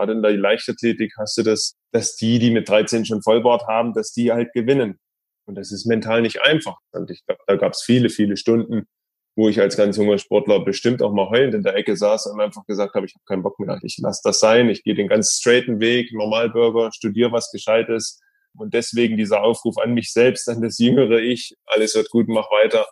gerade in der Leichtathletik hast du das, dass die, die mit 13 schon Vollbart haben, dass die halt gewinnen. Und das ist mental nicht einfach. Und ich glaube, da gab es viele, viele Stunden, wo ich als ganz junger Sportler bestimmt auch mal heulend in der Ecke saß und einfach gesagt habe, ich habe keinen Bock mehr, ich lasse das sein, ich gehe den ganz straighten Weg, Normalbürger, studiere was Gescheites. Und deswegen dieser Aufruf an mich selbst, an das jüngere Ich, alles wird gut, mach weiter.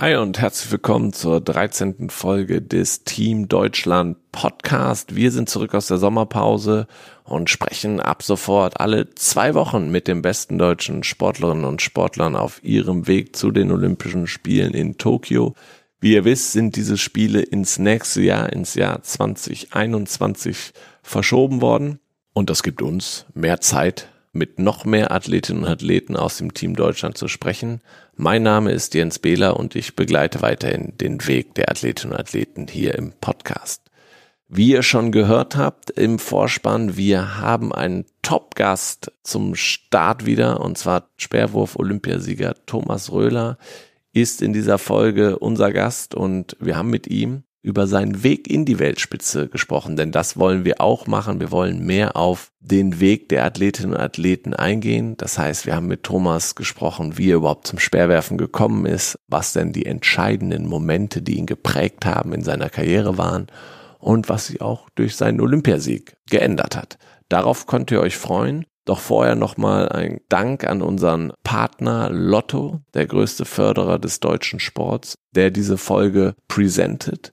Hi und herzlich willkommen zur 13. Folge des Team Deutschland Podcast. Wir sind zurück aus der Sommerpause und sprechen ab sofort alle zwei Wochen mit den besten deutschen Sportlerinnen und Sportlern auf ihrem Weg zu den Olympischen Spielen in Tokio. Wie ihr wisst, sind diese Spiele ins nächste Jahr, ins Jahr 2021 verschoben worden. Und das gibt uns mehr Zeit, mit noch mehr Athletinnen und Athleten aus dem Team Deutschland zu sprechen. Mein Name ist Jens Behler und ich begleite weiterhin den Weg der Athletinnen und Athleten hier im Podcast. Wie ihr schon gehört habt im Vorspann, wir haben einen Top-Gast zum Start wieder und zwar Sperrwurf-Olympiasieger Thomas Röhler ist in dieser Folge unser Gast und wir haben mit ihm über seinen Weg in die Weltspitze gesprochen, denn das wollen wir auch machen. Wir wollen mehr auf den Weg der Athletinnen und Athleten eingehen. Das heißt, wir haben mit Thomas gesprochen, wie er überhaupt zum Speerwerfen gekommen ist, was denn die entscheidenden Momente, die ihn geprägt haben in seiner Karriere waren und was sich auch durch seinen Olympiasieg geändert hat. Darauf könnt ihr euch freuen. Doch vorher nochmal ein Dank an unseren Partner Lotto, der größte Förderer des deutschen Sports, der diese Folge präsentiert.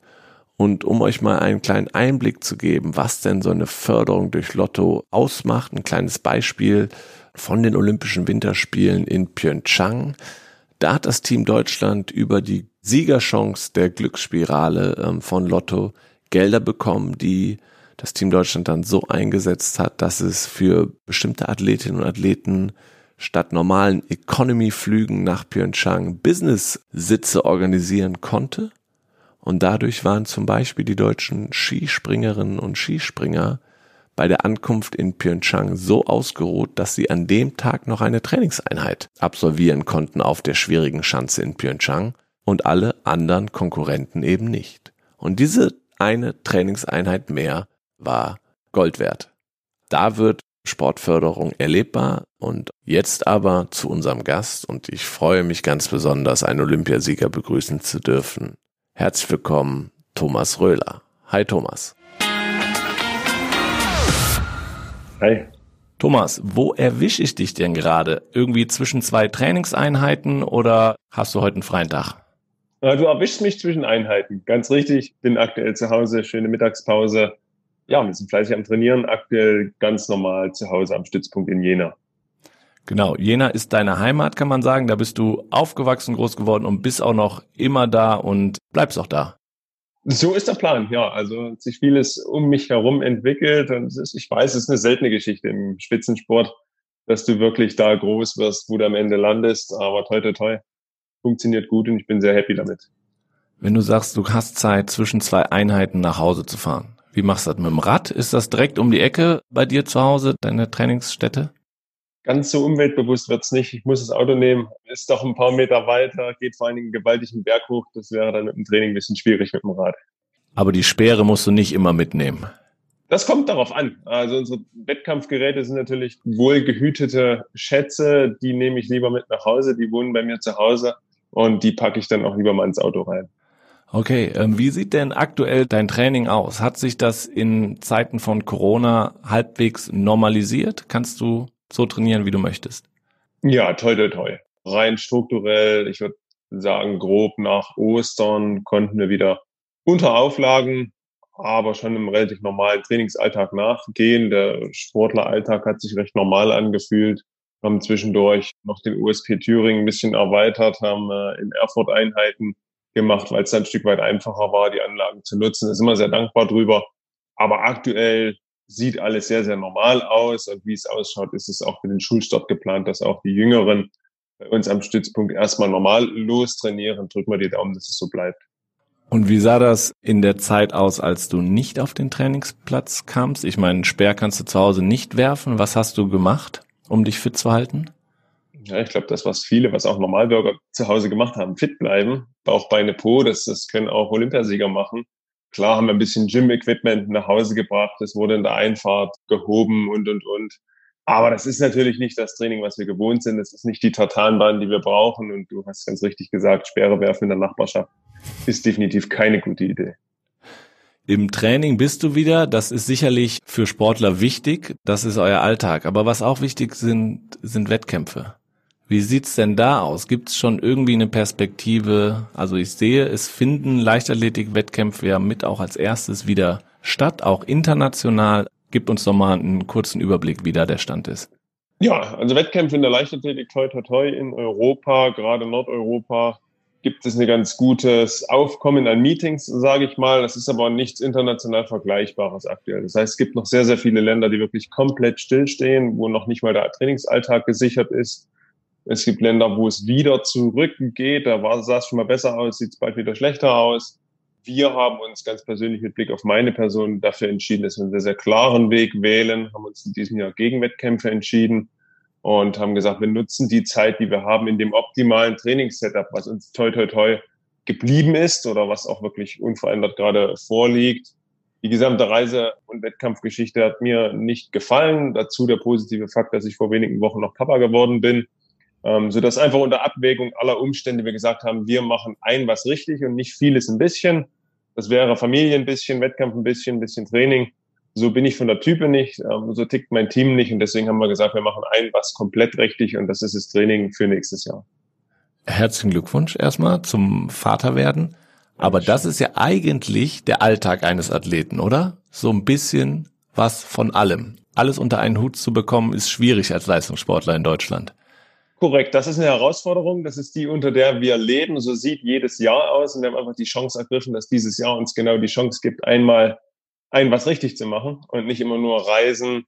Und um euch mal einen kleinen Einblick zu geben, was denn so eine Förderung durch Lotto ausmacht, ein kleines Beispiel von den Olympischen Winterspielen in Pyeongchang. Da hat das Team Deutschland über die Siegerchance der Glücksspirale ähm, von Lotto Gelder bekommen, die das Team Deutschland dann so eingesetzt hat, dass es für bestimmte Athletinnen und Athleten statt normalen Economy-Flügen nach Pyeongchang Business-Sitze organisieren konnte und dadurch waren zum Beispiel die deutschen Skispringerinnen und Skispringer bei der Ankunft in Pyeongchang so ausgeruht, dass sie an dem Tag noch eine Trainingseinheit absolvieren konnten auf der schwierigen Schanze in Pyeongchang und alle anderen Konkurrenten eben nicht. Und diese eine Trainingseinheit mehr war Gold wert. Da wird Sportförderung erlebbar und jetzt aber zu unserem Gast und ich freue mich ganz besonders, einen Olympiasieger begrüßen zu dürfen. Herzlich willkommen, Thomas Röhler. Hi Thomas. Hi. Thomas, wo erwische ich dich denn gerade? Irgendwie zwischen zwei Trainingseinheiten oder hast du heute einen freien Tag? Ja, du erwischst mich zwischen Einheiten. Ganz richtig. Bin aktuell zu Hause, schöne Mittagspause. Ja, wir sind fleißig am Trainieren. Aktuell ganz normal zu Hause am Stützpunkt in Jena. Genau, Jena ist deine Heimat, kann man sagen. Da bist du aufgewachsen, groß geworden und bist auch noch immer da und bleibst auch da. So ist der Plan, ja. Also hat sich vieles um mich herum entwickelt und ist, ich weiß, es ist eine seltene Geschichte im Spitzensport, dass du wirklich da groß wirst, wo du am Ende landest. Aber toi, toi, toi, funktioniert gut und ich bin sehr happy damit. Wenn du sagst, du hast Zeit, zwischen zwei Einheiten nach Hause zu fahren, wie machst du das mit dem Rad? Ist das direkt um die Ecke bei dir zu Hause, deine Trainingsstätte? Ganz so umweltbewusst wird's nicht. Ich muss das Auto nehmen, ist doch ein paar Meter weiter, geht vor allen Dingen gewaltigen Berg hoch. Das wäre dann mit dem Training ein bisschen schwierig mit dem Rad. Aber die Speere musst du nicht immer mitnehmen. Das kommt darauf an. Also unsere Wettkampfgeräte sind natürlich wohlgehütete Schätze. Die nehme ich lieber mit nach Hause. Die wohnen bei mir zu Hause und die packe ich dann auch lieber mal ins Auto rein. Okay, ähm, wie sieht denn aktuell dein Training aus? Hat sich das in Zeiten von Corona halbwegs normalisiert? Kannst du so trainieren, wie du möchtest? Ja, toll, toll, toll. Rein strukturell, ich würde sagen, grob nach Ostern konnten wir wieder unter Auflagen, aber schon im relativ normalen Trainingsalltag nachgehen. Der Sportleralltag hat sich recht normal angefühlt. Haben zwischendurch noch den USP Thüringen ein bisschen erweitert, haben äh, in Erfurt Einheiten gemacht, weil es dann ein Stück weit einfacher war, die Anlagen zu nutzen. Sind wir sehr dankbar drüber. Aber aktuell sieht alles sehr, sehr normal aus. Und wie es ausschaut, ist es auch für den Schulstart geplant, dass auch die Jüngeren bei uns am Stützpunkt erstmal normal lostrainieren. Drücken wir die Daumen, dass es so bleibt. Und wie sah das in der Zeit aus, als du nicht auf den Trainingsplatz kamst? Ich meine, Speer kannst du zu Hause nicht werfen. Was hast du gemacht, um dich fit zu halten? Ja, ich glaube, das, was viele, was auch Normalbürger zu Hause gemacht haben, fit bleiben. Bauch, Beine, Po, das, das können auch Olympiasieger machen. Klar haben wir ein bisschen Gym-Equipment nach Hause gebracht. Es wurde in der Einfahrt gehoben und, und, und. Aber das ist natürlich nicht das Training, was wir gewohnt sind. Das ist nicht die Tartanbahn, die wir brauchen. Und du hast ganz richtig gesagt, Sperre werfen in der Nachbarschaft ist definitiv keine gute Idee. Im Training bist du wieder. Das ist sicherlich für Sportler wichtig. Das ist euer Alltag. Aber was auch wichtig sind, sind Wettkämpfe. Wie sieht's denn da aus? Gibt es schon irgendwie eine Perspektive? Also ich sehe, es finden Leichtathletik-Wettkämpfe ja mit auch als erstes wieder statt, auch international. Gib uns doch mal einen kurzen Überblick, wie da der Stand ist. Ja, also Wettkämpfe in der Leichtathletik toi toi toi in Europa, gerade Nordeuropa, gibt es ein ganz gutes Aufkommen an Meetings, sage ich mal. Das ist aber nichts international Vergleichbares aktuell. Das heißt, es gibt noch sehr, sehr viele Länder, die wirklich komplett stillstehen, wo noch nicht mal der Trainingsalltag gesichert ist. Es gibt Länder, wo es wieder zurückgeht. Da war, sah es schon mal besser aus, sieht es bald wieder schlechter aus wir haben uns ganz persönlich mit Blick auf meine Person dafür entschieden, dass wir einen sehr, sehr klaren Weg wählen, haben uns in diesem Jahr gegen Wettkämpfe entschieden und haben gesagt, wir nutzen die Zeit, die wir haben, in dem optimalen Trainingssetup, was uns toi toi toi geblieben ist oder was auch wirklich unverändert gerade vorliegt. Die gesamte Reise- und Wettkampfgeschichte hat mir nicht gefallen. Dazu der positive Fakt, dass ich vor wenigen Wochen noch Papa geworden bin. Ähm, so dass einfach unter Abwägung aller Umstände wir gesagt haben, wir machen ein was richtig und nicht vieles ein bisschen. Das wäre Familie ein bisschen, Wettkampf ein bisschen, ein bisschen Training. So bin ich von der Type nicht, ähm, so tickt mein Team nicht und deswegen haben wir gesagt, wir machen ein was komplett richtig und das ist das Training für nächstes Jahr. Herzlichen Glückwunsch erstmal zum Vaterwerden. Aber das ist ja eigentlich der Alltag eines Athleten, oder? So ein bisschen was von allem. Alles unter einen Hut zu bekommen, ist schwierig als Leistungssportler in Deutschland. Korrekt, das ist eine Herausforderung. Das ist die, unter der wir leben. So sieht jedes Jahr aus. Und wir haben einfach die Chance ergriffen, dass dieses Jahr uns genau die Chance gibt, einmal ein was richtig zu machen und nicht immer nur Reisen,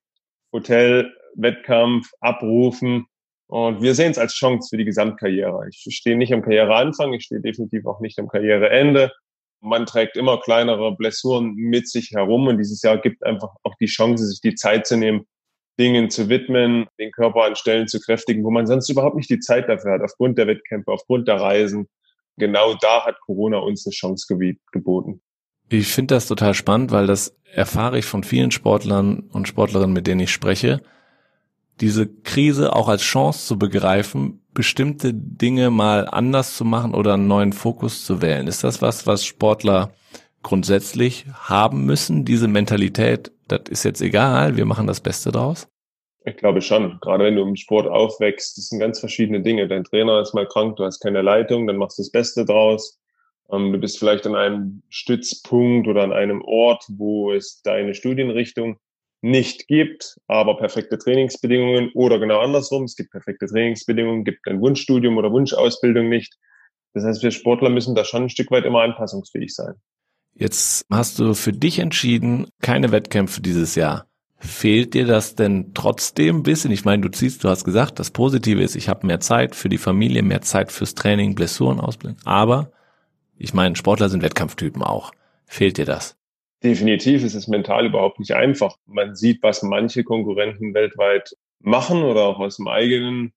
Hotel, Wettkampf, abrufen. Und wir sehen es als Chance für die Gesamtkarriere. Ich stehe nicht am Karriereanfang, ich stehe definitiv auch nicht am Karriereende. Man trägt immer kleinere Blessuren mit sich herum und dieses Jahr gibt einfach auch die Chance, sich die Zeit zu nehmen, Dingen zu widmen, den Körper an Stellen zu kräftigen, wo man sonst überhaupt nicht die Zeit dafür hat, aufgrund der Wettkämpfe, aufgrund der Reisen. Genau da hat Corona uns eine Chance geboten. Ich finde das total spannend, weil das erfahre ich von vielen Sportlern und Sportlerinnen, mit denen ich spreche. Diese Krise auch als Chance zu begreifen, bestimmte Dinge mal anders zu machen oder einen neuen Fokus zu wählen. Ist das was, was Sportler grundsätzlich haben müssen, diese Mentalität, das ist jetzt egal, wir machen das Beste draus? Ich glaube schon. Gerade wenn du im Sport aufwächst, das sind ganz verschiedene Dinge. Dein Trainer ist mal krank, du hast keine Leitung, dann machst du das Beste draus. Ähm, du bist vielleicht an einem Stützpunkt oder an einem Ort, wo es deine Studienrichtung nicht gibt, aber perfekte Trainingsbedingungen oder genau andersrum. Es gibt perfekte Trainingsbedingungen, gibt ein Wunschstudium oder Wunschausbildung nicht. Das heißt, wir Sportler müssen da schon ein Stück weit immer anpassungsfähig sein. Jetzt hast du für dich entschieden, keine Wettkämpfe dieses Jahr. Fehlt dir das denn trotzdem ein bisschen? Ich meine, du ziehst, du hast gesagt, das Positive ist, ich habe mehr Zeit für die Familie, mehr Zeit fürs Training, Blessuren ausbilden. Aber ich meine, Sportler sind Wettkampftypen auch. Fehlt dir das? Definitiv ist es mental überhaupt nicht einfach. Man sieht, was manche Konkurrenten weltweit machen oder auch aus dem eigenen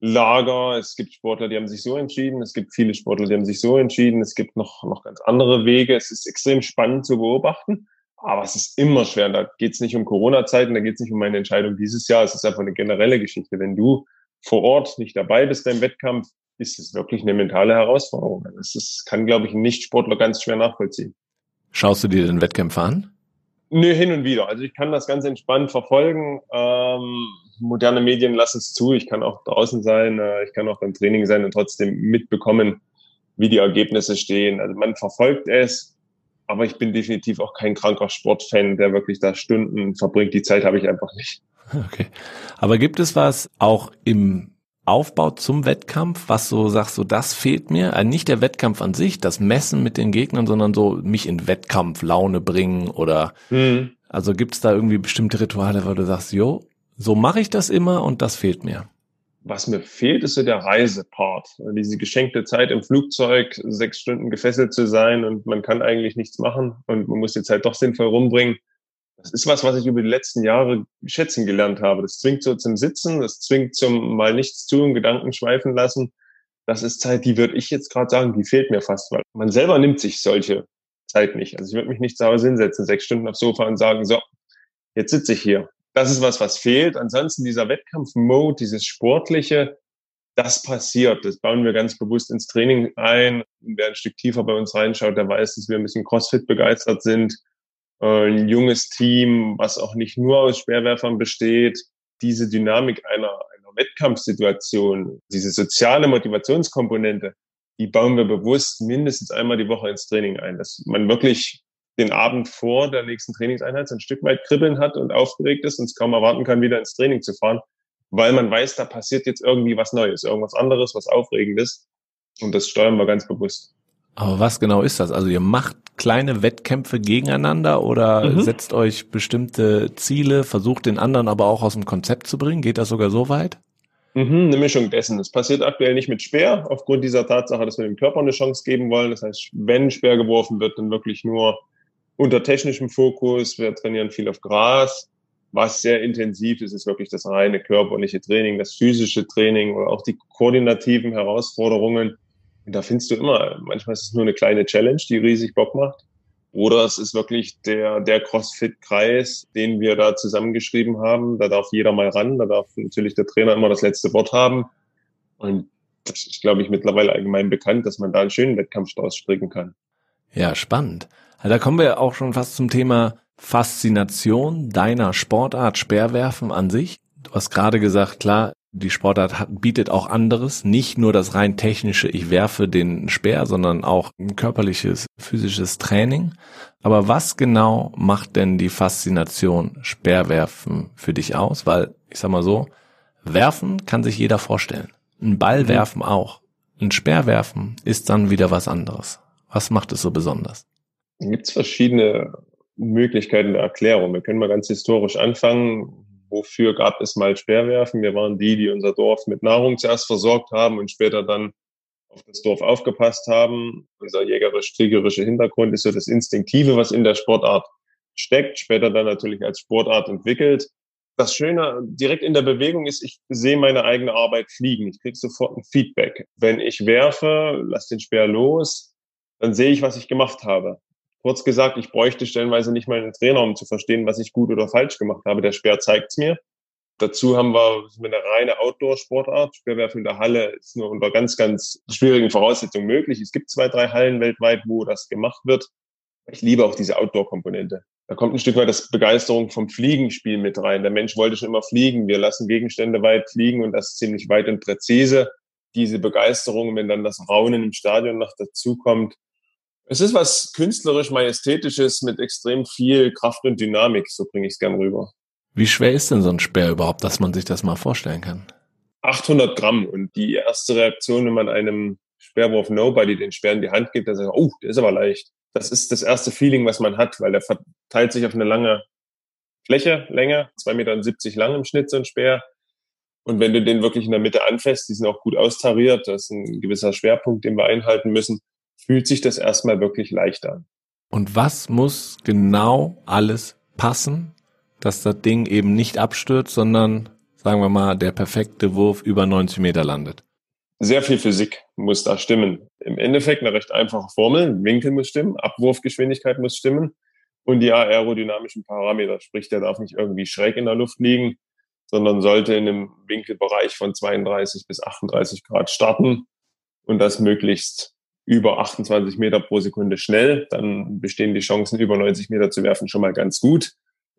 Lager. Es gibt Sportler, die haben sich so entschieden. Es gibt viele Sportler, die haben sich so entschieden. Es gibt noch, noch ganz andere Wege. Es ist extrem spannend zu beobachten. Aber es ist immer schwer. Da geht es nicht um Corona-Zeiten, da geht es nicht um meine Entscheidung dieses Jahr. Es ist einfach eine generelle Geschichte. Wenn du vor Ort nicht dabei bist beim Wettkampf, ist es wirklich eine mentale Herausforderung. Das ist, kann, glaube ich, ein Nichtsportler ganz schwer nachvollziehen. Schaust du dir den Wettkämpfe an? Nö, hin und wieder. Also ich kann das ganz entspannt verfolgen. Ähm, moderne Medien lassen es zu. Ich kann auch draußen sein, äh, ich kann auch beim Training sein und trotzdem mitbekommen, wie die Ergebnisse stehen. Also man verfolgt es, aber ich bin definitiv auch kein kranker Sportfan, der wirklich da Stunden verbringt. Die Zeit habe ich einfach nicht. Okay. Aber gibt es was auch im Aufbau zum Wettkampf, was so sagst, so das fehlt mir? Also nicht der Wettkampf an sich, das Messen mit den Gegnern, sondern so mich in Wettkampflaune bringen oder mhm. also gibt es da irgendwie bestimmte Rituale, wo du sagst, jo, so mache ich das immer und das fehlt mir. Was mir fehlt, ist so der Reisepart. Diese geschenkte Zeit im Flugzeug, sechs Stunden gefesselt zu sein und man kann eigentlich nichts machen und man muss die Zeit doch sinnvoll rumbringen. Das ist was, was ich über die letzten Jahre schätzen gelernt habe. Das zwingt so zum Sitzen, das zwingt zum mal nichts tun, Gedanken schweifen lassen. Das ist Zeit, die würde ich jetzt gerade sagen, die fehlt mir fast, weil man selber nimmt sich solche Zeit nicht. Also ich würde mich nicht zu Hause hinsetzen, sechs Stunden aufs Sofa und sagen, so, jetzt sitze ich hier. Das ist was, was fehlt. Ansonsten dieser Wettkampf-Mode, dieses Sportliche, das passiert. Das bauen wir ganz bewusst ins Training ein. Wer ein Stück tiefer bei uns reinschaut, der weiß, dass wir ein bisschen CrossFit begeistert sind. Äh, ein junges Team, was auch nicht nur aus Speerwerfern besteht. Diese Dynamik einer, einer Wettkampfsituation, diese soziale Motivationskomponente, die bauen wir bewusst mindestens einmal die Woche ins Training ein, dass man wirklich den Abend vor der nächsten Trainingseinheit so ein Stück weit kribbeln hat und aufgeregt ist und es kaum erwarten kann, wieder ins Training zu fahren, weil man weiß, da passiert jetzt irgendwie was Neues, irgendwas anderes, was Aufregendes. Und das steuern wir ganz bewusst. Aber was genau ist das? Also ihr macht kleine Wettkämpfe gegeneinander oder mhm. setzt euch bestimmte Ziele, versucht den anderen aber auch aus dem Konzept zu bringen? Geht das sogar so weit? Mhm, eine Mischung dessen. Das passiert aktuell nicht mit Speer, aufgrund dieser Tatsache, dass wir dem Körper eine Chance geben wollen. Das heißt, wenn Speer geworfen wird, dann wirklich nur unter technischem Fokus. Wir trainieren viel auf Gras. Was sehr intensiv ist, ist wirklich das reine körperliche Training, das physische Training oder auch die koordinativen Herausforderungen. Da findest du immer, manchmal ist es nur eine kleine Challenge, die riesig Bock macht. Oder es ist wirklich der, der CrossFit-Kreis, den wir da zusammengeschrieben haben. Da darf jeder mal ran. Da darf natürlich der Trainer immer das letzte Wort haben. Und das ist, glaube ich, mittlerweile allgemein bekannt, dass man da einen schönen Wettkampf draus stricken kann. Ja, spannend. Also da kommen wir auch schon fast zum Thema Faszination deiner Sportart Speerwerfen an sich. Du hast gerade gesagt, klar, die Sportart hat, bietet auch anderes, nicht nur das rein technische, ich werfe den Speer, sondern auch ein körperliches, physisches Training. Aber was genau macht denn die Faszination Speerwerfen für dich aus? Weil, ich sag mal so, werfen kann sich jeder vorstellen. Ein Ball mhm. werfen auch. Ein Speer werfen ist dann wieder was anderes. Was macht es so besonders? Gibt es verschiedene Möglichkeiten der Erklärung. Wir können mal ganz historisch anfangen wofür gab es mal Speerwerfen? Wir waren die, die unser Dorf mit Nahrung zuerst versorgt haben und später dann auf das Dorf aufgepasst haben. Unser jägerisch-kriegerischer Hintergrund ist so das Instinktive, was in der Sportart steckt, später dann natürlich als Sportart entwickelt. Das Schöne direkt in der Bewegung ist, ich sehe meine eigene Arbeit fliegen. Ich kriege sofort ein Feedback. Wenn ich werfe, lass den Speer los, dann sehe ich, was ich gemacht habe. Kurz gesagt, ich bräuchte stellenweise nicht mal einen Trainer, um zu verstehen, was ich gut oder falsch gemacht habe. Der Speer zeigt's mir. Dazu haben wir eine reine Outdoor-Sportart. Speerwerfen in der Halle ist nur unter ganz, ganz schwierigen Voraussetzungen möglich. Es gibt zwei, drei Hallen weltweit, wo das gemacht wird. Ich liebe auch diese Outdoor-Komponente. Da kommt ein Stück weit das Begeisterung vom Fliegenspiel mit rein. Der Mensch wollte schon immer fliegen. Wir lassen Gegenstände weit fliegen und das ziemlich weit und präzise. Diese Begeisterung, wenn dann das Raunen im Stadion noch dazu kommt, es ist was künstlerisch majestätisches mit extrem viel Kraft und Dynamik, so bringe ich es gern rüber. Wie schwer ist denn so ein Speer überhaupt, dass man sich das mal vorstellen kann? 800 Gramm und die erste Reaktion, wenn man einem Speerwurf Nobody den Speer in die Hand gibt, der sagt, oh, der ist aber leicht. Das ist das erste Feeling, was man hat, weil der verteilt sich auf eine lange Fläche, Länge, 2,70 Meter lang im Schnitt so ein Speer. Und wenn du den wirklich in der Mitte anfasst, die sind auch gut austariert, das ist ein gewisser Schwerpunkt, den wir einhalten müssen, fühlt sich das erstmal wirklich leicht an. Und was muss genau alles passen, dass das Ding eben nicht abstürzt, sondern, sagen wir mal, der perfekte Wurf über 90 Meter landet? Sehr viel Physik muss da stimmen. Im Endeffekt eine recht einfache Formel. Winkel muss stimmen, Abwurfgeschwindigkeit muss stimmen und die aerodynamischen Parameter. Sprich, der darf nicht irgendwie schräg in der Luft liegen, sondern sollte in einem Winkelbereich von 32 bis 38 Grad starten und das möglichst über 28 Meter pro Sekunde schnell, dann bestehen die Chancen, über 90 Meter zu werfen, schon mal ganz gut.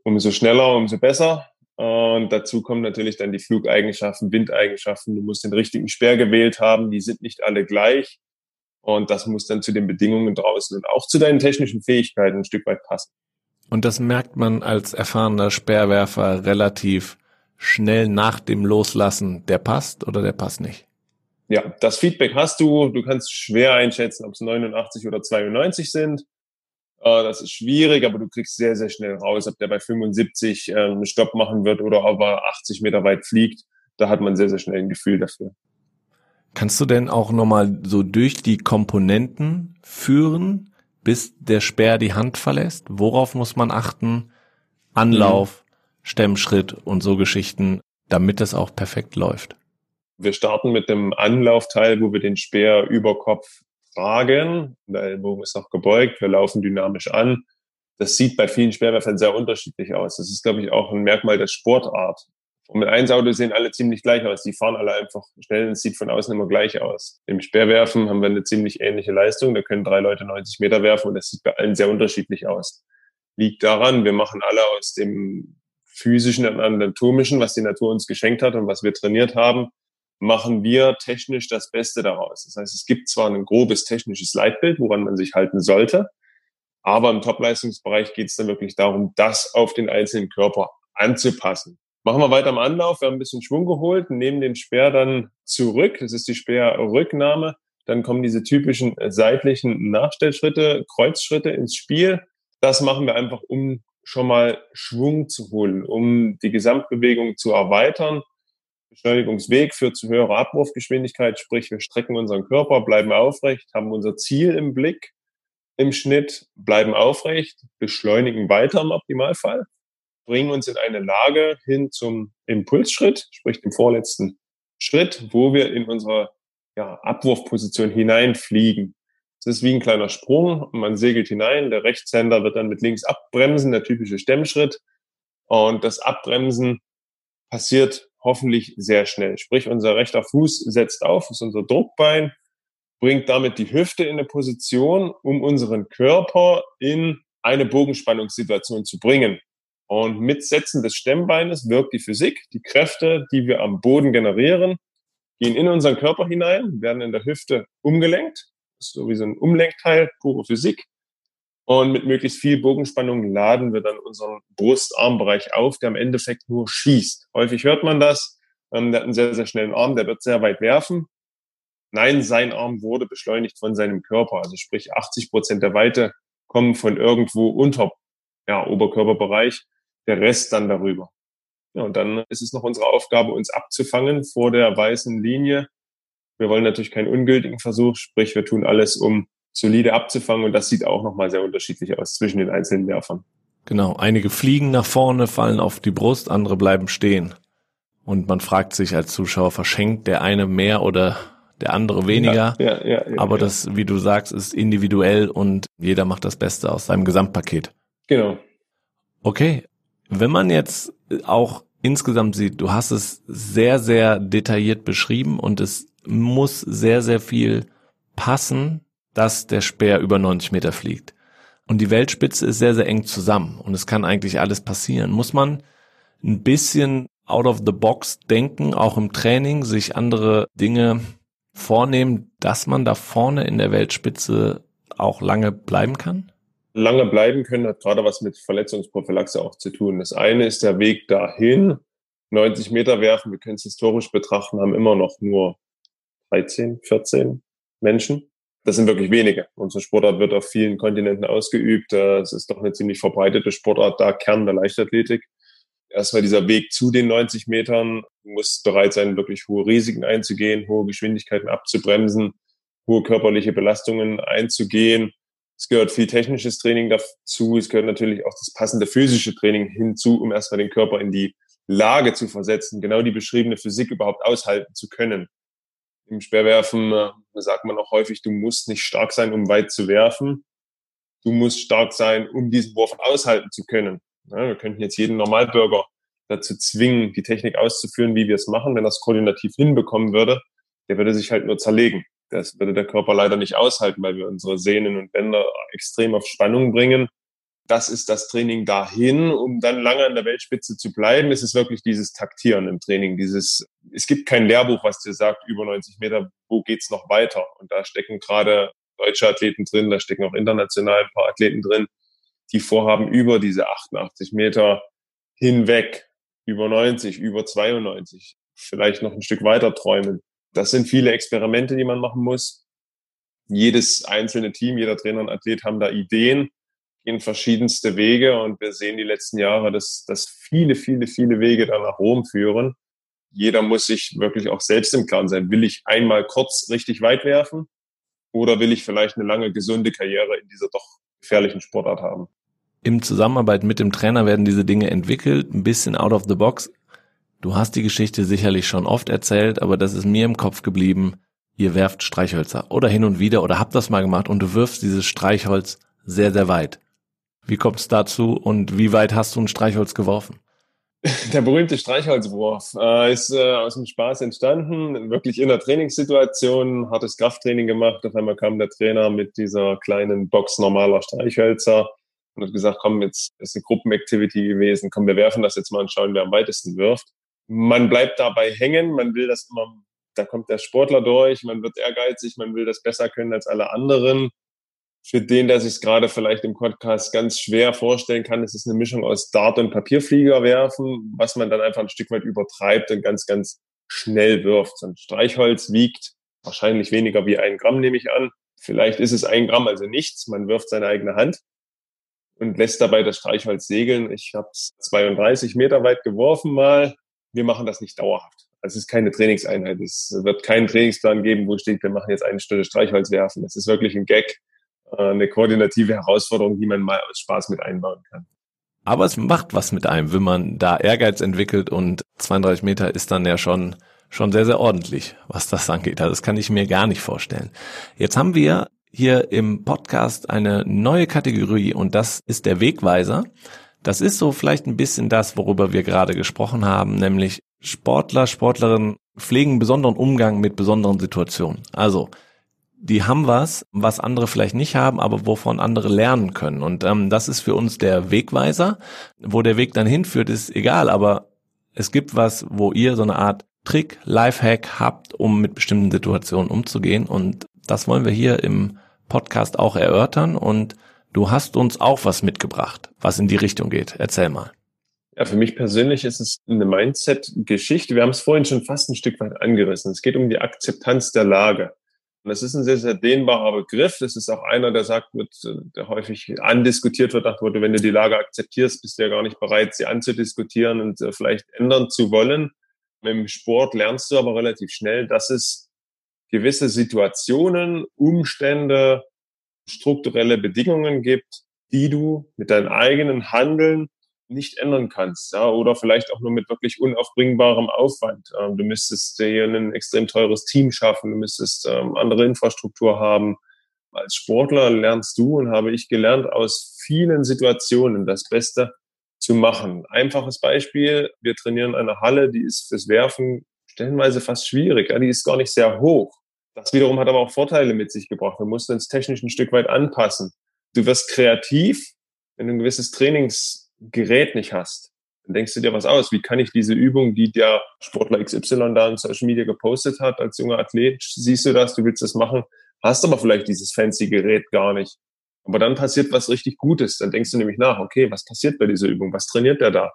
Umso schneller, umso besser. Und dazu kommen natürlich dann die Flugeigenschaften, Windeigenschaften. Du musst den richtigen Speer gewählt haben. Die sind nicht alle gleich. Und das muss dann zu den Bedingungen draußen und auch zu deinen technischen Fähigkeiten ein Stück weit passen. Und das merkt man als erfahrener Speerwerfer relativ schnell nach dem Loslassen. Der passt oder der passt nicht? Ja, das Feedback hast du. Du kannst schwer einschätzen, ob es 89 oder 92 sind. Äh, das ist schwierig, aber du kriegst sehr, sehr schnell raus, ob der bei 75 äh, einen Stopp machen wird oder ob er 80 Meter weit fliegt. Da hat man sehr, sehr schnell ein Gefühl dafür. Kannst du denn auch nochmal so durch die Komponenten führen, bis der Speer die Hand verlässt? Worauf muss man achten? Anlauf, mhm. Stemmschritt und so Geschichten, damit das auch perfekt läuft? Wir starten mit dem Anlaufteil, wo wir den Speer über Kopf tragen. Der Ellbogen ist noch gebeugt. Wir laufen dynamisch an. Das sieht bei vielen Speerwerfern sehr unterschiedlich aus. Das ist, glaube ich, auch ein Merkmal der Sportart. Formel 1 Autos sehen alle ziemlich gleich aus. Die fahren alle einfach schnell und es sieht von außen immer gleich aus. Im Speerwerfen haben wir eine ziemlich ähnliche Leistung. Da können drei Leute 90 Meter werfen und das sieht bei allen sehr unterschiedlich aus. Liegt daran, wir machen alle aus dem physischen und anatomischen, was die Natur uns geschenkt hat und was wir trainiert haben, machen wir technisch das Beste daraus. Das heißt, es gibt zwar ein grobes technisches Leitbild, woran man sich halten sollte, aber im Top-Leistungsbereich geht es dann wirklich darum, das auf den einzelnen Körper anzupassen. Machen wir weiter am Anlauf. Wir haben ein bisschen Schwung geholt, nehmen den Speer dann zurück. Das ist die Speerrücknahme. Dann kommen diese typischen seitlichen Nachstellschritte, Kreuzschritte ins Spiel. Das machen wir einfach, um schon mal Schwung zu holen, um die Gesamtbewegung zu erweitern Beschleunigungsweg führt zu höherer Abwurfgeschwindigkeit, sprich wir strecken unseren Körper, bleiben aufrecht, haben unser Ziel im Blick im Schnitt, bleiben aufrecht, beschleunigen weiter im Optimalfall, bringen uns in eine Lage hin zum Impulsschritt, sprich dem vorletzten Schritt, wo wir in unsere ja, Abwurfposition hineinfliegen. Das ist wie ein kleiner Sprung. Man segelt hinein. Der Rechtshänder wird dann mit links abbremsen, der typische Stemmschritt. Und das Abbremsen passiert hoffentlich sehr schnell. Sprich, unser rechter Fuß setzt auf, ist unser Druckbein, bringt damit die Hüfte in eine Position, um unseren Körper in eine Bogenspannungssituation zu bringen. Und mit Setzen des Stemmbeines wirkt die Physik, die Kräfte, die wir am Boden generieren, gehen in unseren Körper hinein, werden in der Hüfte umgelenkt. Das ist so wie so ein Umlenkteil, pure Physik. Und mit möglichst viel Bogenspannung laden wir dann unseren Brustarmbereich auf, der im Endeffekt nur schießt. Häufig hört man das. Ähm, der hat einen sehr, sehr schnellen Arm, der wird sehr weit werfen. Nein, sein Arm wurde beschleunigt von seinem Körper. Also sprich 80 Prozent der Weite kommen von irgendwo unter ja, Oberkörperbereich, der Rest dann darüber. Ja, und dann ist es noch unsere Aufgabe, uns abzufangen vor der weißen Linie. Wir wollen natürlich keinen ungültigen Versuch, sprich wir tun alles, um solide abzufangen. Und das sieht auch nochmal sehr unterschiedlich aus zwischen den einzelnen Werfern. Genau, einige fliegen nach vorne, fallen auf die Brust, andere bleiben stehen. Und man fragt sich als Zuschauer, verschenkt der eine mehr oder der andere weniger? Ja, ja, ja, Aber das, wie du sagst, ist individuell und jeder macht das Beste aus seinem Gesamtpaket. Genau. Okay, wenn man jetzt auch insgesamt sieht, du hast es sehr, sehr detailliert beschrieben und es muss sehr, sehr viel passen dass der Speer über 90 Meter fliegt. Und die Weltspitze ist sehr, sehr eng zusammen und es kann eigentlich alles passieren. Muss man ein bisschen out of the box denken, auch im Training, sich andere Dinge vornehmen, dass man da vorne in der Weltspitze auch lange bleiben kann? Lange bleiben können hat gerade was mit Verletzungsprophylaxe auch zu tun. Das eine ist der Weg dahin. 90 Meter werfen, wir können es historisch betrachten, haben immer noch nur 13, 14 Menschen das sind wirklich wenige. Unsere Sportart wird auf vielen Kontinenten ausgeübt. Es ist doch eine ziemlich verbreitete Sportart, da Kern der Leichtathletik. Erstmal dieser Weg zu den 90 Metern muss bereit sein, wirklich hohe Risiken einzugehen, hohe Geschwindigkeiten abzubremsen, hohe körperliche Belastungen einzugehen. Es gehört viel technisches Training dazu. Es gehört natürlich auch das passende physische Training hinzu, um erstmal den Körper in die Lage zu versetzen, genau die beschriebene Physik überhaupt aushalten zu können. Im Speerwerfen sagt man auch häufig, du musst nicht stark sein, um weit zu werfen. Du musst stark sein, um diesen Wurf aushalten zu können. Ja, wir könnten jetzt jeden Normalbürger dazu zwingen, die Technik auszuführen, wie wir es machen. Wenn das koordinativ hinbekommen würde, der würde sich halt nur zerlegen. Das würde der Körper leider nicht aushalten, weil wir unsere Sehnen und Bänder extrem auf Spannung bringen das ist das Training dahin, um dann lange an der Weltspitze zu bleiben. Es ist wirklich dieses Taktieren im Training, dieses, es gibt kein Lehrbuch, was dir sagt, über 90 Meter, wo geht's noch weiter? Und da stecken gerade deutsche Athleten drin, da stecken auch international ein paar Athleten drin, die vorhaben, über diese 88 Meter hinweg, über 90, über 92, vielleicht noch ein Stück weiter träumen. Das sind viele Experimente, die man machen muss. Jedes einzelne Team, jeder Trainer und Athlet haben da Ideen gehen verschiedenste Wege und wir sehen die letzten Jahre, dass, dass viele, viele, viele Wege da nach Rom führen. Jeder muss sich wirklich auch selbst im Klaren sein. Will ich einmal kurz richtig weit werfen oder will ich vielleicht eine lange gesunde Karriere in dieser doch gefährlichen Sportart haben? Im Zusammenarbeit mit dem Trainer werden diese Dinge entwickelt, ein bisschen out of the box. Du hast die Geschichte sicherlich schon oft erzählt, aber das ist mir im Kopf geblieben. Ihr werft Streichhölzer oder hin und wieder oder habt das mal gemacht und du wirfst dieses Streichholz sehr, sehr weit. Wie kommt es dazu und wie weit hast du ein Streichholz geworfen? Der berühmte Streichholzwurf äh, ist äh, aus dem Spaß entstanden, wirklich in der Trainingssituation, hartes Krafttraining gemacht. Auf einmal kam der Trainer mit dieser kleinen Box normaler Streichhölzer und hat gesagt, komm, jetzt ist eine Gruppenactivity gewesen, komm, wir werfen das jetzt mal und schauen, wer am weitesten wirft. Man bleibt dabei hängen, man will das immer, da kommt der Sportler durch, man wird ehrgeizig, man will das besser können als alle anderen für den, der sich gerade vielleicht im Podcast ganz schwer vorstellen kann, ist es eine Mischung aus Dart und Papierflieger werfen, was man dann einfach ein Stück weit übertreibt und ganz, ganz schnell wirft. So ein Streichholz wiegt wahrscheinlich weniger wie ein Gramm, nehme ich an. Vielleicht ist es ein Gramm, also nichts. Man wirft seine eigene Hand und lässt dabei das Streichholz segeln. Ich habe es 32 Meter weit geworfen mal. Wir machen das nicht dauerhaft. Also es ist keine Trainingseinheit. Es wird keinen Trainingsplan geben, wo steht, wir machen jetzt eine Stunde Streichholz werfen. Es ist wirklich ein Gag eine koordinative Herausforderung, die man mal aus Spaß mit einbauen kann. Aber es macht was mit einem, wenn man da Ehrgeiz entwickelt und 32 Meter ist dann ja schon schon sehr, sehr ordentlich, was das angeht. Also das kann ich mir gar nicht vorstellen. Jetzt haben wir hier im Podcast eine neue Kategorie und das ist der Wegweiser. Das ist so vielleicht ein bisschen das, worüber wir gerade gesprochen haben, nämlich Sportler, Sportlerinnen pflegen besonderen Umgang mit besonderen Situationen. Also die haben was, was andere vielleicht nicht haben, aber wovon andere lernen können. Und ähm, das ist für uns der Wegweiser. Wo der Weg dann hinführt, ist egal, aber es gibt was, wo ihr so eine Art Trick, Lifehack habt, um mit bestimmten Situationen umzugehen. Und das wollen wir hier im Podcast auch erörtern. Und du hast uns auch was mitgebracht, was in die Richtung geht. Erzähl mal. Ja, für mich persönlich ist es eine Mindset-Geschichte. Wir haben es vorhin schon fast ein Stück weit angerissen. Es geht um die Akzeptanz der Lage. Und das ist ein sehr, sehr dehnbarer Begriff. Das ist auch einer, der sagt wird, der häufig andiskutiert wird, nach wenn du die Lage akzeptierst, bist du ja gar nicht bereit, sie anzudiskutieren und äh, vielleicht ändern zu wollen. Im Sport lernst du aber relativ schnell, dass es gewisse Situationen, Umstände, strukturelle Bedingungen gibt, die du mit deinem eigenen Handeln nicht ändern kannst, ja, oder vielleicht auch nur mit wirklich unaufbringbarem Aufwand. Ähm, du müsstest dir ein extrem teures Team schaffen, du müsstest ähm, andere Infrastruktur haben. Als Sportler lernst du und habe ich gelernt, aus vielen Situationen das Beste zu machen. Einfaches Beispiel, wir trainieren eine Halle, die ist fürs Werfen stellenweise fast schwierig, ja, die ist gar nicht sehr hoch. Das wiederum hat aber auch Vorteile mit sich gebracht. Wir mussten uns technisch ein Stück weit anpassen. Du wirst kreativ, wenn du ein gewisses Trainings Gerät nicht hast, dann denkst du dir was aus. Wie kann ich diese Übung, die der Sportler XY da in Social Media gepostet hat, als junger Athlet, siehst du das, du willst das machen, hast aber vielleicht dieses fancy Gerät gar nicht. Aber dann passiert was richtig Gutes. Dann denkst du nämlich nach, okay, was passiert bei dieser Übung? Was trainiert der da?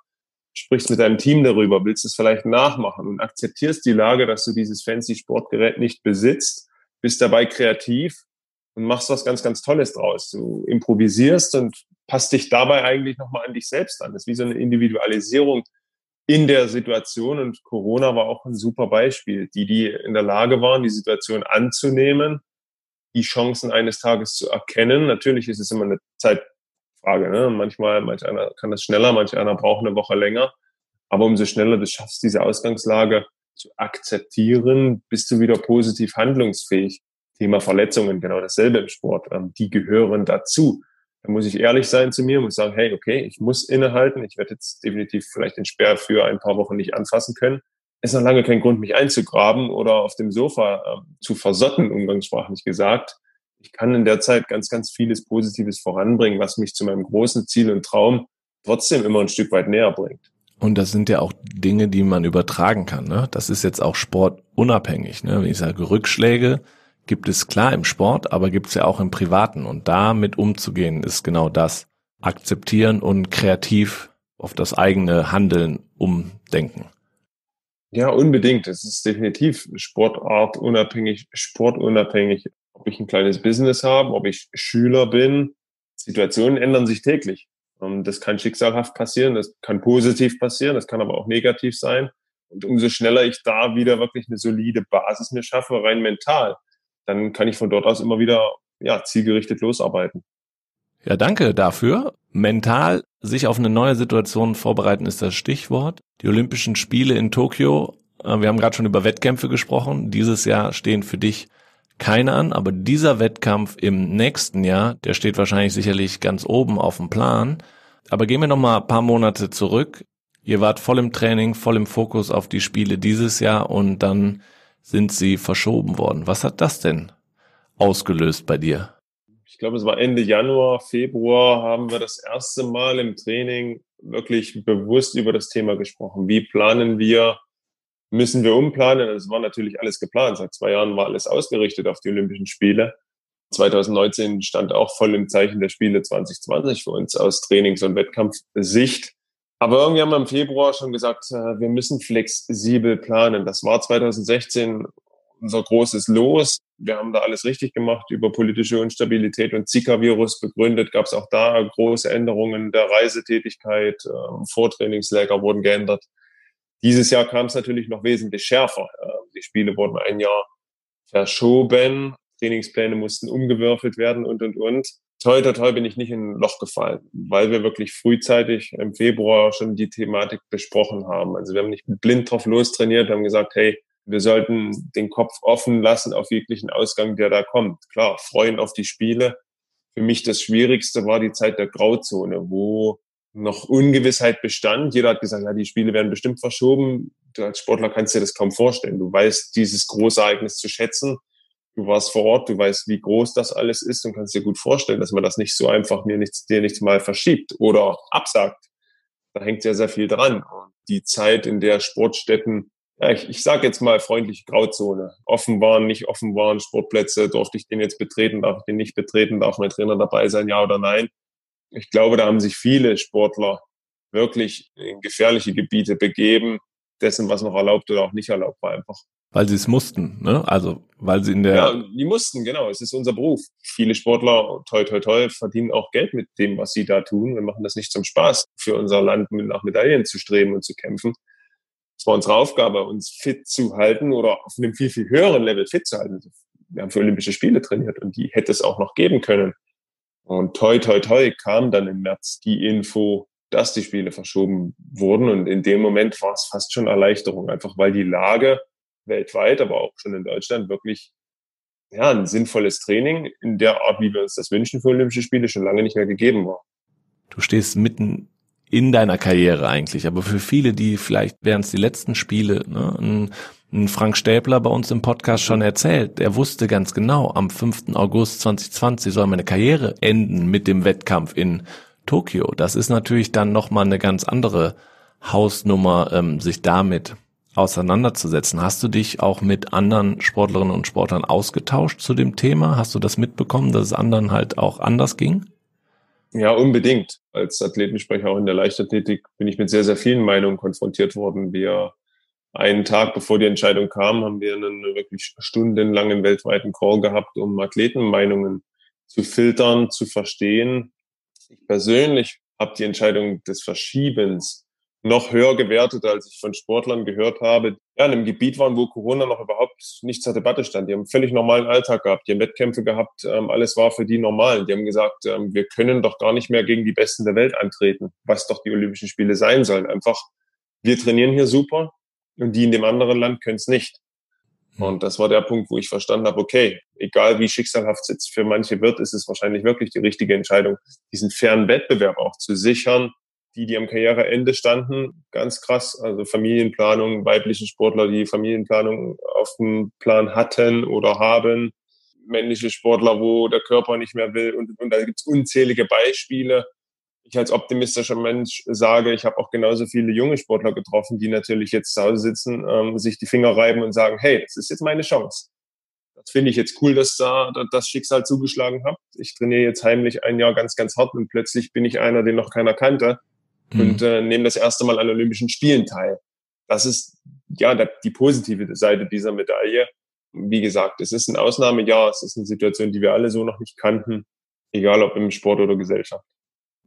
Sprichst mit deinem Team darüber, willst es vielleicht nachmachen und akzeptierst die Lage, dass du dieses fancy Sportgerät nicht besitzt, bist dabei kreativ und machst was ganz, ganz Tolles draus. Du improvisierst und passt dich dabei eigentlich nochmal an dich selbst an. Das ist wie so eine Individualisierung in der Situation und Corona war auch ein super Beispiel. Die, die in der Lage waren, die Situation anzunehmen, die Chancen eines Tages zu erkennen. Natürlich ist es immer eine Zeitfrage. Ne? Manchmal, manch einer kann das schneller, manch einer braucht eine Woche länger. Aber umso schneller du schaffst, diese Ausgangslage zu akzeptieren, bist du wieder positiv handlungsfähig. Thema Verletzungen, genau dasselbe im Sport. Ähm, die gehören dazu. Da muss ich ehrlich sein zu mir, muss sagen, hey, okay, ich muss innehalten. Ich werde jetzt definitiv vielleicht den Sperr für ein paar Wochen nicht anfassen können. Ist noch lange kein Grund, mich einzugraben oder auf dem Sofa äh, zu versotten, umgangssprachlich gesagt. Ich kann in der Zeit ganz, ganz vieles Positives voranbringen, was mich zu meinem großen Ziel und Traum trotzdem immer ein Stück weit näher bringt. Und das sind ja auch Dinge, die man übertragen kann. Ne? Das ist jetzt auch sportunabhängig. Ne? Wenn ich sage Rückschläge, gibt es klar im Sport, aber gibt es ja auch im Privaten. Und damit umzugehen ist genau das. Akzeptieren und kreativ auf das eigene Handeln umdenken. Ja, unbedingt. Es ist definitiv Sportart unabhängig, sportunabhängig, ob ich ein kleines Business habe, ob ich Schüler bin. Situationen ändern sich täglich. Das kann schicksalhaft passieren, das kann positiv passieren, das kann aber auch negativ sein. Und umso schneller ich da wieder wirklich eine solide Basis mir schaffe, rein mental, dann kann ich von dort aus immer wieder ja, zielgerichtet losarbeiten. Ja, danke dafür. Mental sich auf eine neue Situation vorbereiten ist das Stichwort. Die Olympischen Spiele in Tokio, äh, wir haben gerade schon über Wettkämpfe gesprochen. Dieses Jahr stehen für dich keine an, aber dieser Wettkampf im nächsten Jahr, der steht wahrscheinlich sicherlich ganz oben auf dem Plan. Aber gehen wir noch mal ein paar Monate zurück. Ihr wart voll im Training, voll im Fokus auf die Spiele dieses Jahr und dann sind sie verschoben worden. Was hat das denn ausgelöst bei dir? Ich glaube, es war Ende Januar, Februar haben wir das erste Mal im Training wirklich bewusst über das Thema gesprochen. Wie planen wir? Müssen wir umplanen? Es war natürlich alles geplant. Seit zwei Jahren war alles ausgerichtet auf die Olympischen Spiele. 2019 stand auch voll im Zeichen der Spiele 2020 für uns aus Trainings- und Wettkampfsicht. Aber irgendwie haben wir im Februar schon gesagt, äh, wir müssen flexibel planen. Das war 2016 unser großes Los. Wir haben da alles richtig gemacht über politische Instabilität und Zika-Virus begründet. Gab es auch da große Änderungen der Reisetätigkeit. Ähm, Vortrainingslager wurden geändert. Dieses Jahr kam es natürlich noch wesentlich schärfer. Ähm, die Spiele wurden ein Jahr verschoben. Trainingspläne mussten umgewürfelt werden und, und, und. Toi, toi, toi bin ich nicht in ein Loch gefallen, weil wir wirklich frühzeitig im Februar schon die Thematik besprochen haben. Also wir haben nicht blind drauf lostrainiert, haben gesagt, hey, wir sollten den Kopf offen lassen auf jeglichen Ausgang, der da kommt. Klar, freuen auf die Spiele. Für mich das Schwierigste war die Zeit der Grauzone, wo noch Ungewissheit bestand. Jeder hat gesagt, ja, die Spiele werden bestimmt verschoben. Du als Sportler kannst dir das kaum vorstellen. Du weißt dieses große Ereignis zu schätzen du warst vor Ort, du weißt, wie groß das alles ist und kannst dir gut vorstellen, dass man das nicht so einfach mir nichts, dir nichts mal verschiebt oder absagt. Da hängt ja sehr viel dran. Und die Zeit, in der Sportstätten, ja, ich, ich sage jetzt mal freundliche Grauzone, offen waren, nicht offen waren, Sportplätze, durfte ich den jetzt betreten, darf ich den nicht betreten, darf mein Trainer dabei sein, ja oder nein. Ich glaube, da haben sich viele Sportler wirklich in gefährliche Gebiete begeben, dessen, was noch erlaubt oder auch nicht erlaubt war, einfach weil sie es mussten, ne? Also weil sie in der ja, die mussten genau. Es ist unser Beruf. Viele Sportler, toll, toll, toll, verdienen auch Geld mit dem, was sie da tun. Wir machen das nicht zum Spaß, für unser Land nach Medaillen zu streben und zu kämpfen. Es war unsere Aufgabe, uns fit zu halten oder auf einem viel viel höheren Level fit zu halten. Wir haben für Olympische Spiele trainiert und die hätte es auch noch geben können. Und toi, toi, toi kam dann im März die Info, dass die Spiele verschoben wurden. Und in dem Moment war es fast schon Erleichterung, einfach weil die Lage weltweit, aber auch schon in Deutschland wirklich ja, ein sinnvolles Training in der Art, wie wir uns das wünschen für Olympische Spiele, schon lange nicht mehr gegeben war. Du stehst mitten in deiner Karriere eigentlich, aber für viele, die vielleicht während die letzten Spiele, ne, ein, ein Frank Stäbler bei uns im Podcast schon erzählt, der wusste ganz genau, am 5. August 2020 soll meine Karriere enden mit dem Wettkampf in Tokio. Das ist natürlich dann nochmal eine ganz andere Hausnummer, ähm, sich damit auseinanderzusetzen. Hast du dich auch mit anderen Sportlerinnen und Sportlern ausgetauscht zu dem Thema? Hast du das mitbekommen, dass es anderen halt auch anders ging? Ja, unbedingt. Als Athletensprecher auch in der Leichtathletik bin ich mit sehr, sehr vielen Meinungen konfrontiert worden. Wir einen Tag bevor die Entscheidung kam, haben wir einen wirklich stundenlangen weltweiten Call gehabt, um Athletenmeinungen zu filtern, zu verstehen. Ich persönlich habe die Entscheidung des Verschiebens noch höher gewertet, als ich von Sportlern gehört habe, ja, in einem Gebiet waren, wo Corona noch überhaupt nicht zur Debatte stand. Die haben völlig normalen Alltag gehabt, die haben Wettkämpfe gehabt, ähm, alles war für die normal. Die haben gesagt, ähm, wir können doch gar nicht mehr gegen die Besten der Welt antreten, was doch die Olympischen Spiele sein sollen. Einfach, wir trainieren hier super und die in dem anderen Land können es nicht. Hm. Und das war der Punkt, wo ich verstanden habe, okay, egal wie schicksalhaft es jetzt für manche wird, ist es wahrscheinlich wirklich die richtige Entscheidung, diesen fairen Wettbewerb auch zu sichern, die, die am Karriereende standen, ganz krass. Also Familienplanung, weibliche Sportler, die Familienplanung auf dem Plan hatten oder haben, männliche Sportler, wo der Körper nicht mehr will. Und, und da gibt's unzählige Beispiele. Ich als optimistischer Mensch sage, ich habe auch genauso viele junge Sportler getroffen, die natürlich jetzt zu Hause sitzen, ähm, sich die Finger reiben und sagen, hey, das ist jetzt meine Chance. Das finde ich jetzt cool, dass da das Schicksal zugeschlagen hat. Ich trainiere jetzt heimlich ein Jahr ganz, ganz hart und plötzlich bin ich einer, den noch keiner kannte mhm. und äh, nehmen das erste Mal an Olympischen Spielen teil. Das ist ja die positive Seite dieser Medaille. Wie gesagt, es ist ein Ausnahmejahr, es ist eine Situation, die wir alle so noch nicht kannten, egal ob im Sport oder Gesellschaft.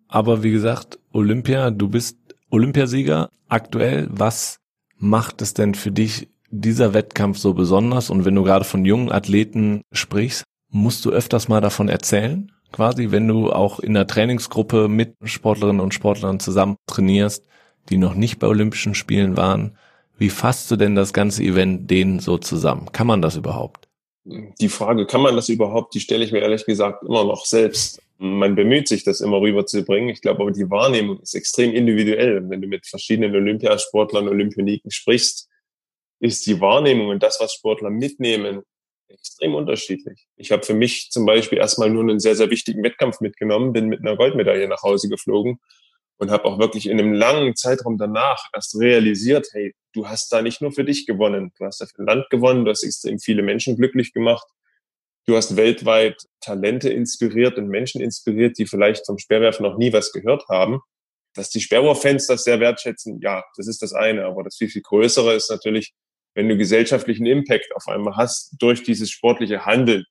Aber wie gesagt, Olympia, du bist Olympiasieger aktuell. Was macht es denn für dich dieser Wettkampf so besonders? Und wenn du gerade von jungen Athleten sprichst, musst du öfters mal davon erzählen? Quasi, wenn du auch in der Trainingsgruppe mit Sportlerinnen und Sportlern zusammen trainierst, die noch nicht bei Olympischen Spielen waren. Wie fasst du denn das ganze Event denen so zusammen? Kann man das überhaupt? Die Frage, kann man das überhaupt, die stelle ich mir ehrlich gesagt immer noch selbst. Man bemüht sich, das immer rüberzubringen. Ich glaube aber, die Wahrnehmung ist extrem individuell. Wenn du mit verschiedenen Olympiasportlern, Olympioniken sprichst, ist die Wahrnehmung und das, was Sportler mitnehmen, extrem unterschiedlich. Ich habe für mich zum Beispiel erstmal nur einen sehr, sehr wichtigen Wettkampf mitgenommen, bin mit einer Goldmedaille nach Hause geflogen und habe auch wirklich in einem langen Zeitraum danach erst realisiert, hey, du hast da nicht nur für dich gewonnen, du hast da für ein Land gewonnen, du hast extrem viele Menschen glücklich gemacht, du hast weltweit Talente inspiriert und Menschen inspiriert, die vielleicht vom Speerwerfen noch nie was gehört haben. Dass die Sperrwurf-Fans das sehr wertschätzen, ja, das ist das eine, aber das viel, viel größere ist natürlich, wenn du gesellschaftlichen Impact auf einmal hast durch dieses sportliche Handeln.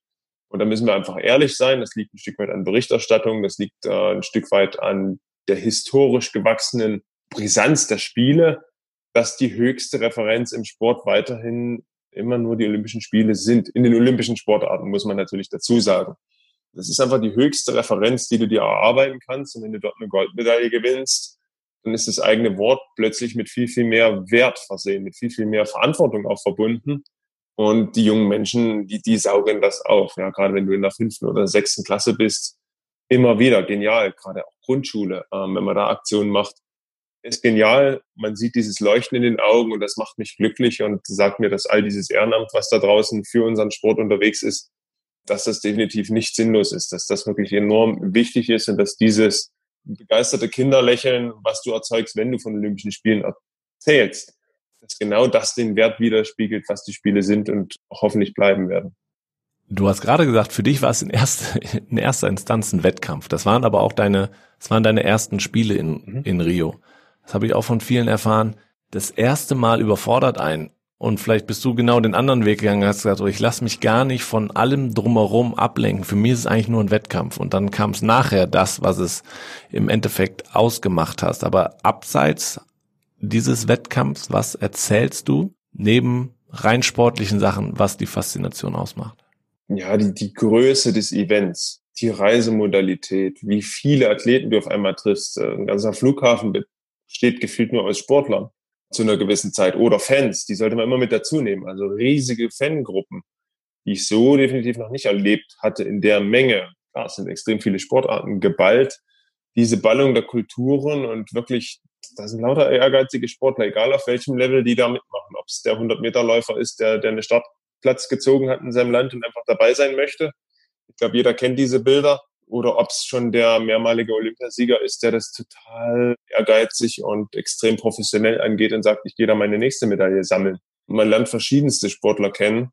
Und da müssen wir einfach ehrlich sein, das liegt ein Stück weit an Berichterstattung, das liegt äh, ein Stück weit an der historisch gewachsenen Brisanz der Spiele, dass die höchste Referenz im Sport weiterhin immer nur die Olympischen Spiele sind. In den olympischen Sportarten muss man natürlich dazu sagen. Das ist einfach die höchste Referenz, die du dir erarbeiten kannst. Und wenn du dort eine Goldmedaille gewinnst, dann ist das eigene Wort plötzlich mit viel, viel mehr Wert versehen, mit viel, viel mehr Verantwortung auch verbunden. Und die jungen Menschen, die, die saugen das auf. Ja, gerade wenn du in der fünften oder sechsten Klasse bist, immer wieder genial, gerade auch Grundschule, ähm, wenn man da Aktionen macht, ist genial. Man sieht dieses Leuchten in den Augen und das macht mich glücklich und sagt mir, dass all dieses Ehrenamt, was da draußen für unseren Sport unterwegs ist, dass das definitiv nicht sinnlos ist, dass das wirklich enorm wichtig ist und dass dieses begeisterte Kinderlächeln, was du erzeugst, wenn du von Olympischen Spielen erzählst, dass genau das den Wert widerspiegelt, was die Spiele sind und hoffentlich bleiben werden. Du hast gerade gesagt, für dich war es in erster, in erster Instanz ein Wettkampf. Das waren aber auch deine, das waren deine ersten Spiele in, mhm. in Rio. Das habe ich auch von vielen erfahren. Das erste Mal überfordert einen. Und vielleicht bist du genau den anderen Weg gegangen, hast gesagt, oh, ich lasse mich gar nicht von allem drumherum ablenken. Für mich ist es eigentlich nur ein Wettkampf. Und dann kam es nachher das, was es im Endeffekt ausgemacht hast. Aber abseits dieses Wettkampfs, was erzählst du neben rein sportlichen Sachen, was die Faszination ausmacht? ja, die, die Größe des Events, die Reisemodalität, wie viele Athleten du auf einmal triffst. Äh, ein ganzer Flughafen besteht gefühlt nur aus Sportlern zu einer gewissen Zeit oder Fans, die sollte man immer mit dazu nehmen. Also riesige Fangruppen, die ich so definitiv noch nicht erlebt hatte in der Menge. Klar, es sind extrem viele Sportarten geballt. Diese Ballung der Kulturen und wirklich, da sind lauter ehrgeizige Sportler, egal auf welchem Level die da mitmachen. Ob es der 100-Meter-Läufer ist, der, der eine Start Platz gezogen hat in seinem Land und einfach dabei sein möchte. Ich glaube, jeder kennt diese Bilder. Oder ob es schon der mehrmalige Olympiasieger ist, der das total ehrgeizig und extrem professionell angeht und sagt, ich gehe da meine nächste Medaille sammeln. Und man lernt verschiedenste Sportler kennen.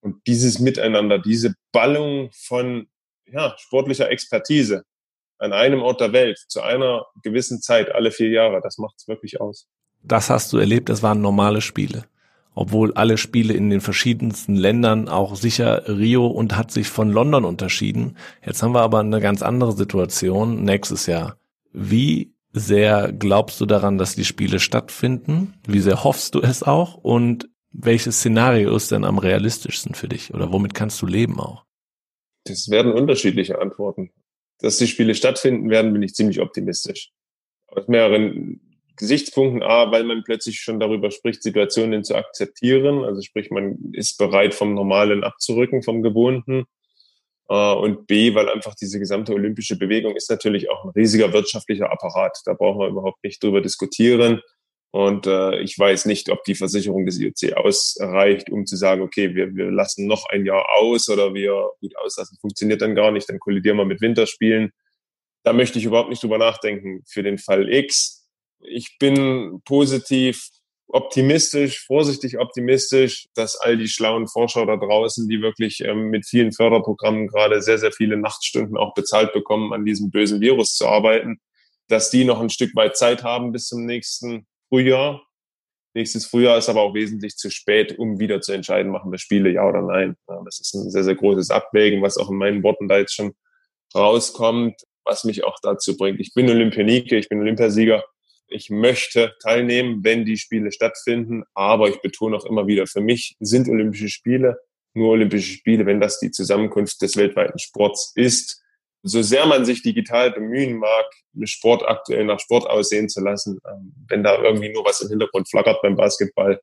Und dieses Miteinander, diese Ballung von ja, sportlicher Expertise an einem Ort der Welt zu einer gewissen Zeit, alle vier Jahre, das macht es wirklich aus. Das hast du erlebt, das waren normale Spiele obwohl alle Spiele in den verschiedensten Ländern auch sicher Rio und hat sich von London unterschieden. Jetzt haben wir aber eine ganz andere Situation nächstes Jahr. Wie sehr glaubst du daran, dass die Spiele stattfinden? Wie sehr hoffst du es auch? Und welches Szenario ist denn am realistischsten für dich? Oder womit kannst du leben auch? Das werden unterschiedliche Antworten. Dass die Spiele stattfinden werden, bin ich ziemlich optimistisch. Aus mehreren Gesichtspunkten. A, weil man plötzlich schon darüber spricht, Situationen zu akzeptieren. Also sprich, man ist bereit, vom Normalen abzurücken, vom Gewohnten. Äh, und B, weil einfach diese gesamte olympische Bewegung ist natürlich auch ein riesiger wirtschaftlicher Apparat. Da brauchen wir überhaupt nicht drüber diskutieren. Und äh, ich weiß nicht, ob die Versicherung des IOC ausreicht, um zu sagen, okay, wir, wir lassen noch ein Jahr aus oder wir gut auslassen, funktioniert dann gar nicht, dann kollidieren wir mit Winterspielen. Da möchte ich überhaupt nicht drüber nachdenken. Für den Fall X ich bin positiv optimistisch, vorsichtig optimistisch, dass all die schlauen Forscher da draußen, die wirklich ähm, mit vielen Förderprogrammen gerade sehr, sehr viele Nachtstunden auch bezahlt bekommen, an diesem bösen Virus zu arbeiten, dass die noch ein Stück weit Zeit haben bis zum nächsten Frühjahr. Nächstes Frühjahr ist aber auch wesentlich zu spät, um wieder zu entscheiden, machen wir Spiele, ja oder nein. Das ist ein sehr, sehr großes Abwägen, was auch in meinen Worten da jetzt schon rauskommt, was mich auch dazu bringt. Ich bin Olympionike, ich bin Olympiasieger ich möchte teilnehmen, wenn die Spiele stattfinden. Aber ich betone auch immer wieder, für mich sind Olympische Spiele nur Olympische Spiele, wenn das die Zusammenkunft des weltweiten Sports ist. so sehr man sich digital bemühen mag, Sport aktuell nach Sport aussehen zu lassen, ähm, wenn da irgendwie nur was im Hintergrund flackert beim Basketball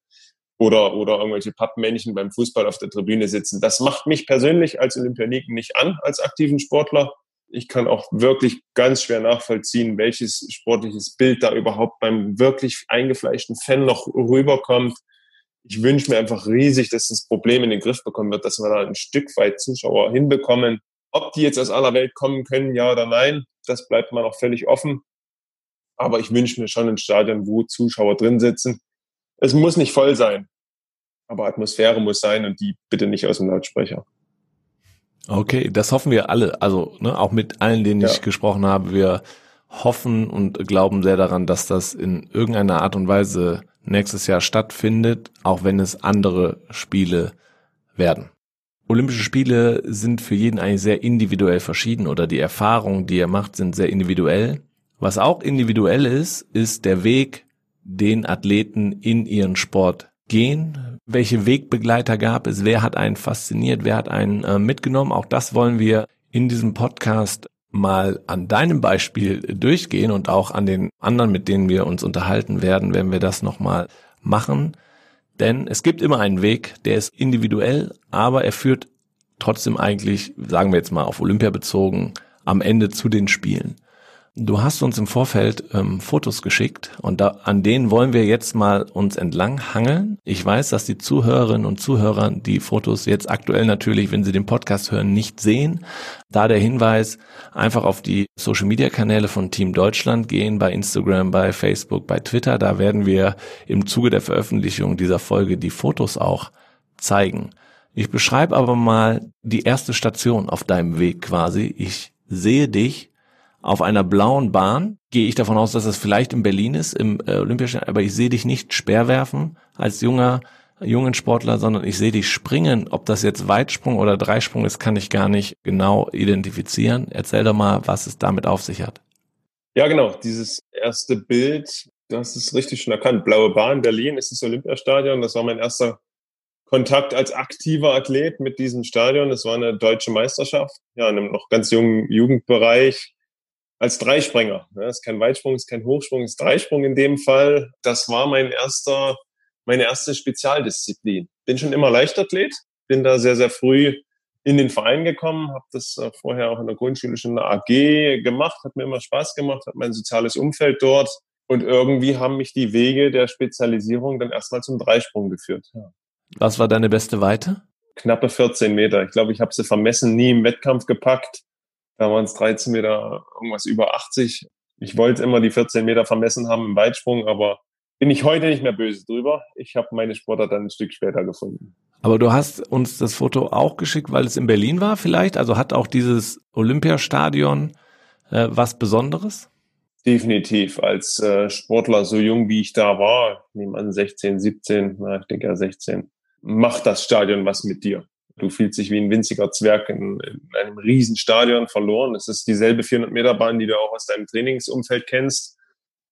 oder, oder irgendwelche Pappmännchen beim Fußball auf der Tribüne sitzen. Das macht mich persönlich als Olympioniken nicht an, als aktiven Sportler. Ich kann auch wirklich ganz schwer nachvollziehen, welches sportliches Bild da überhaupt beim wirklich eingefleischten Fan noch rüberkommt. Ich wünsche mir einfach riesig, dass das Problem in den Griff bekommen wird, dass wir da ein Stück weit Zuschauer hinbekommen, ob die jetzt aus aller Welt kommen können, ja oder nein, das bleibt mal noch völlig offen. Aber ich wünsche mir schon ein Stadion, wo Zuschauer drin sitzen. Es muss nicht voll sein, aber Atmosphäre muss sein und die bitte nicht aus dem Lautsprecher. Okay, das hoffen wir alle. Also ne, auch mit allen, denen ja. ich gesprochen habe, wir hoffen und glauben sehr daran, dass das in irgendeiner Art und Weise nächstes Jahr stattfindet, auch wenn es andere Spiele werden. Olympische Spiele sind für jeden eigentlich sehr individuell verschieden oder die Erfahrungen, die er macht, sind sehr individuell. Was auch individuell ist, ist der Weg, den Athleten in ihren Sport gehen. Welche Wegbegleiter gab es? Wer hat einen fasziniert? Wer hat einen äh, mitgenommen? Auch das wollen wir in diesem Podcast mal an deinem Beispiel durchgehen und auch an den anderen, mit denen wir uns unterhalten werden, wenn wir das nochmal machen. Denn es gibt immer einen Weg, der ist individuell, aber er führt trotzdem eigentlich, sagen wir jetzt mal auf Olympia bezogen, am Ende zu den Spielen. Du hast uns im Vorfeld ähm, Fotos geschickt und da, an denen wollen wir jetzt mal uns entlang hangeln. Ich weiß, dass die Zuhörerinnen und Zuhörer die Fotos jetzt aktuell natürlich, wenn sie den Podcast hören, nicht sehen. Da der Hinweis, einfach auf die Social Media Kanäle von Team Deutschland gehen, bei Instagram, bei Facebook, bei Twitter. Da werden wir im Zuge der Veröffentlichung dieser Folge die Fotos auch zeigen. Ich beschreibe aber mal die erste Station auf deinem Weg quasi. Ich sehe dich auf einer blauen Bahn. Gehe ich davon aus, dass das vielleicht in Berlin ist, im äh, Olympiastadion, aber ich sehe dich nicht Speerwerfen als junger jungen Sportler, sondern ich sehe dich springen. Ob das jetzt Weitsprung oder Dreisprung ist, kann ich gar nicht genau identifizieren. Erzähl doch mal, was es damit auf sich hat. Ja, genau. Dieses erste Bild, das ist richtig schon erkannt. Blaue Bahn, Berlin ist das Olympiastadion. Das war mein erster Kontakt als aktiver Athlet mit diesem Stadion. Das war eine deutsche Meisterschaft, ja, in einem noch ganz jungen Jugendbereich als Dreispringer. Das ist kein Weitsprung, ist kein Hochsprung, ist Dreisprung in dem Fall. Das war mein erster, meine erste Spezialdisziplin. Bin schon immer Leichtathlet, bin da sehr, sehr früh in den Verein gekommen, habe das äh, vorher auch in der Grundschule schon in der AG gemacht, hat mir immer Spaß gemacht, hat mein soziales Umfeld dort und irgendwie haben mich die Wege der Spezialisierung dann erstmal zum Dreisprung geführt. Ja. Was war deine beste Weite? Knappe 14 Meter. Ich glaube, ich habe sie vermessen, nie im Wettkampf gepackt. Da waren es 13 Meter, irgendwas über 80. Ich wollte immer die 14 Meter vermessen haben im Weitsprung, aber bin ich heute nicht mehr böse drüber. Ich habe meine Sportler dann ein Stück später gefunden. Aber du hast uns das Foto auch geschickt, weil es in Berlin war vielleicht? Also hat auch dieses Olympiastadion äh, was Besonderes? Definitiv. Als äh, Sportler, so jung wie ich da war, ich nehme an 16, 17, na, ich denke ja 16, macht das Stadion was mit dir. Du fühlst dich wie ein winziger Zwerg in, in einem Riesenstadion verloren. Es ist dieselbe 400 Meter Bahn, die du auch aus deinem Trainingsumfeld kennst.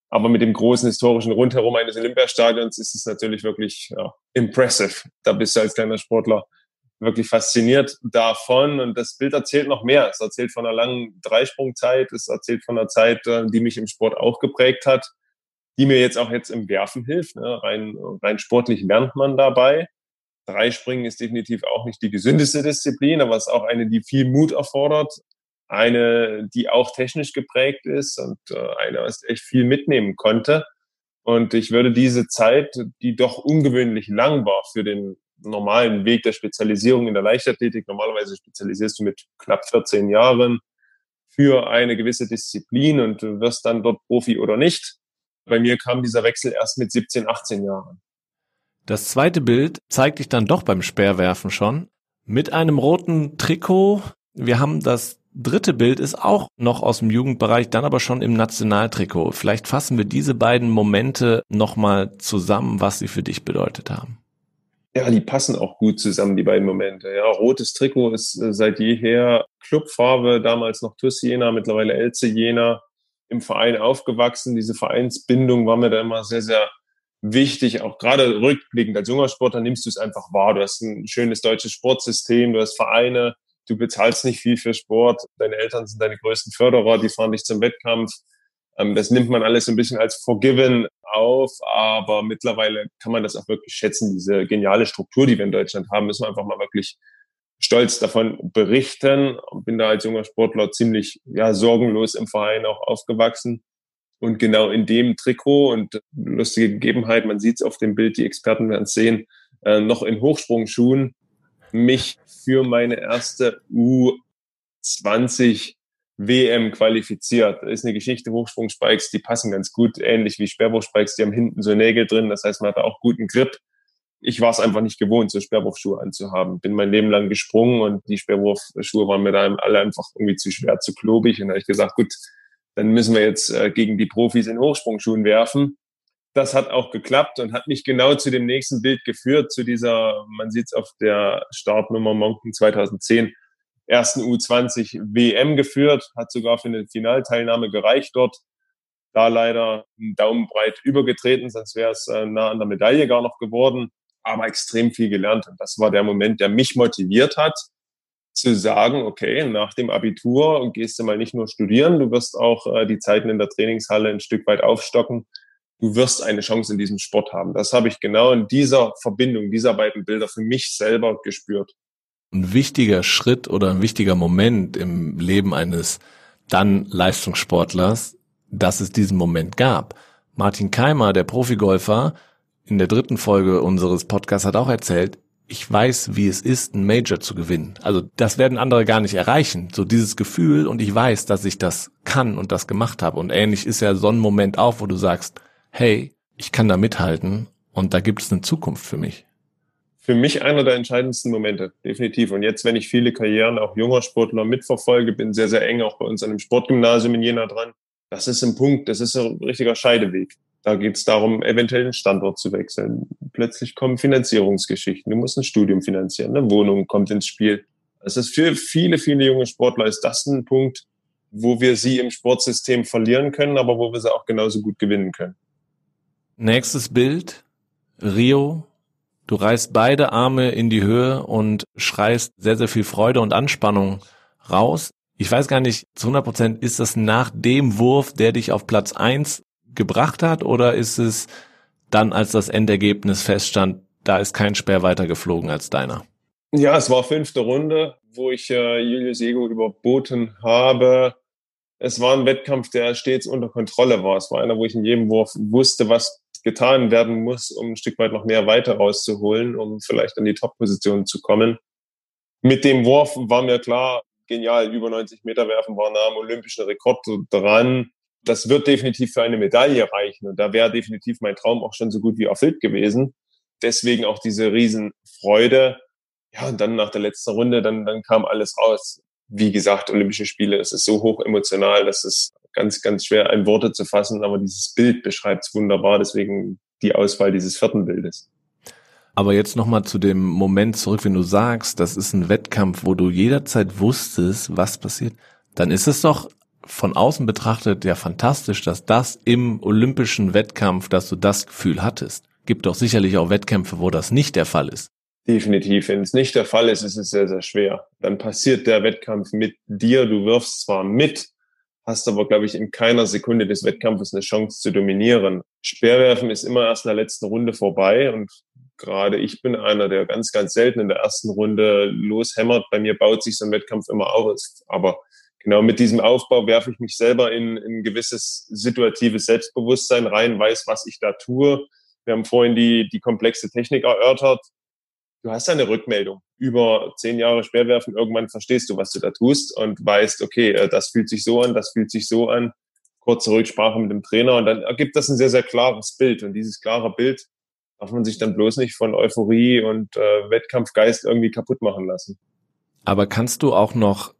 Aber mit dem großen historischen Rundherum eines Olympiastadions ist es natürlich wirklich ja, impressive. Da bist du als kleiner Sportler wirklich fasziniert davon. Und das Bild erzählt noch mehr. Es erzählt von einer langen Dreisprungzeit. Es erzählt von einer Zeit, äh, die mich im Sport auch geprägt hat, die mir jetzt auch jetzt im Werfen hilft. Ne? Rein, rein sportlich lernt man dabei. Dreispringen ist definitiv auch nicht die gesündeste Disziplin, aber es ist auch eine, die viel Mut erfordert. Eine, die auch technisch geprägt ist und äh, eine, was echt viel mitnehmen konnte. Und ich würde diese Zeit, die doch ungewöhnlich lang war für den normalen Weg der Spezialisierung in der Leichtathletik, normalerweise spezialisierst du mit knapp 14 Jahren für eine gewisse Disziplin und wirst dann dort Profi oder nicht. Bei mir kam dieser Wechsel erst mit 17, 18 Jahren. Das zweite Bild zeigt dich dann doch beim Speerwerfen schon. Mit einem roten Trikot. Wir haben das dritte Bild ist auch noch aus dem Jugendbereich, dann aber schon im Nationaltrikot. Vielleicht fassen wir diese beiden Momente nochmal zusammen, was sie für dich bedeutet haben. Ja, die passen auch gut zusammen, die beiden Momente. Ja, rotes Trikot ist äh, seit jeher Clubfarbe, damals noch TuS Jena, mittlerweile Elze Jena, im Verein aufgewachsen. Diese Vereinsbindung war mir da immer sehr, sehr wichtig, auch gerade rückblickend als junger Sportler nimmst du es einfach wahr. Du hast ein schönes deutsches Sportsystem, du hast Vereine, Du bezahlst nicht viel für Sport. Deine Eltern sind deine größten Förderer, die fahren dich zum Wettkampf. Ähm, das nimmt man alles so ein bisschen als forgiven auf, aber mittlerweile kann man das auch wirklich schätzen. Diese geniale Struktur, die wir in Deutschland haben, müssen wir einfach mal wirklich stolz davon berichten. Bin da als junger Sportler ziemlich ja, sorgenlos im Verein auch aufgewachsen. Und genau in dem Trikot und lustige Gegebenheit, man sieht es auf dem Bild, die Experten werden es sehen, äh, noch in Hochsprungschuhen mich für meine erste U20 WM qualifiziert. Das ist eine Geschichte, Hochsprungspikes, die passen ganz gut, ähnlich wie Sperrwurfspikes, die haben hinten so Nägel drin, das heißt, man hat auch guten Grip. Ich war es einfach nicht gewohnt, so Sperrwurfschuhe anzuhaben. Bin mein Leben lang gesprungen und die Sperrwurfschuhe waren mir da alle einfach irgendwie zu schwer, zu klobig. Und da habe ich gesagt, gut, dann müssen wir jetzt äh, gegen die Profis in Hochsprungschuhen werfen. Das hat auch geklappt und hat mich genau zu dem nächsten Bild geführt, zu dieser, man sieht es auf der Startnummer Monken 2010, ersten U20 WM geführt, hat sogar für eine Finalteilnahme gereicht dort. Da leider einen Daumen breit übergetreten, sonst wäre es äh, nah an der Medaille gar noch geworden, aber extrem viel gelernt. Und das war der Moment, der mich motiviert hat, zu sagen, okay, nach dem Abitur gehst du mal nicht nur studieren, du wirst auch äh, die Zeiten in der Trainingshalle ein Stück weit aufstocken. Du wirst eine Chance in diesem Sport haben. Das habe ich genau in dieser Verbindung dieser beiden Bilder für mich selber gespürt ein wichtiger Schritt oder ein wichtiger Moment im Leben eines dann Leistungssportlers, dass es diesen Moment gab. Martin Keimer, der Profigolfer, in der dritten Folge unseres Podcasts hat auch erzählt, ich weiß, wie es ist, ein Major zu gewinnen. Also das werden andere gar nicht erreichen. So dieses Gefühl und ich weiß, dass ich das kann und das gemacht habe. Und ähnlich ist ja so ein Moment auch, wo du sagst, hey, ich kann da mithalten und da gibt es eine Zukunft für mich für mich einer der entscheidendsten Momente, definitiv. Und jetzt, wenn ich viele Karrieren auch junger Sportler mitverfolge, bin sehr, sehr eng auch bei uns an dem Sportgymnasium in Jena dran. Das ist ein Punkt, das ist ein richtiger Scheideweg. Da geht es darum, eventuell den Standort zu wechseln. Plötzlich kommen Finanzierungsgeschichten. Du musst ein Studium finanzieren, eine Wohnung kommt ins Spiel. Das ist für viele, viele junge Sportler ist das ein Punkt, wo wir sie im Sportsystem verlieren können, aber wo wir sie auch genauso gut gewinnen können. Nächstes Bild. Rio Du reißt beide Arme in die Höhe und schreist sehr, sehr viel Freude und Anspannung raus. Ich weiß gar nicht, zu 100 Prozent, ist das nach dem Wurf, der dich auf Platz eins gebracht hat, oder ist es dann, als das Endergebnis feststand, da ist kein Speer weiter geflogen als deiner? Ja, es war fünfte Runde, wo ich äh, Julius Ego überboten habe. Es war ein Wettkampf, der stets unter Kontrolle war. Es war einer, wo ich in jedem Wurf wusste, was getan werden muss, um ein Stück weit noch mehr weiter rauszuholen, um vielleicht an die Top-Position zu kommen. Mit dem Wurf war mir klar, genial, über 90 Meter werfen war nah am olympischen Rekord dran. Das wird definitiv für eine Medaille reichen. Und da wäre definitiv mein Traum auch schon so gut wie erfüllt gewesen. Deswegen auch diese Riesenfreude. Ja, und dann nach der letzten Runde, dann, dann kam alles raus. Wie gesagt, Olympische Spiele, es ist so hoch emotional, dass es ganz, ganz schwer in Worte zu fassen, aber dieses Bild beschreibt es wunderbar, deswegen die Auswahl dieses vierten Bildes. Aber jetzt nochmal zu dem Moment zurück, wenn du sagst, das ist ein Wettkampf, wo du jederzeit wusstest, was passiert, dann ist es doch von außen betrachtet ja fantastisch, dass das im olympischen Wettkampf, dass du das Gefühl hattest. Gibt doch sicherlich auch Wettkämpfe, wo das nicht der Fall ist. Definitiv. Wenn es nicht der Fall ist, ist es sehr, sehr schwer. Dann passiert der Wettkampf mit dir. Du wirfst zwar mit, hast aber, glaube ich, in keiner Sekunde des Wettkampfes eine Chance zu dominieren. Speerwerfen ist immer erst in der letzten Runde vorbei und gerade ich bin einer, der ganz, ganz selten in der ersten Runde loshämmert. Bei mir baut sich so ein Wettkampf immer auf. Aber genau mit diesem Aufbau werfe ich mich selber in, in ein gewisses situatives Selbstbewusstsein rein, weiß, was ich da tue. Wir haben vorhin die, die komplexe Technik erörtert du hast eine Rückmeldung. Über zehn Jahre Speerwerfen, irgendwann verstehst du, was du da tust und weißt, okay, äh, das fühlt sich so an, das fühlt sich so an. Kurze Rücksprache mit dem Trainer und dann ergibt das ein sehr, sehr klares Bild. Und dieses klare Bild darf man sich dann bloß nicht von Euphorie und äh, Wettkampfgeist irgendwie kaputt machen lassen. Aber kannst du auch noch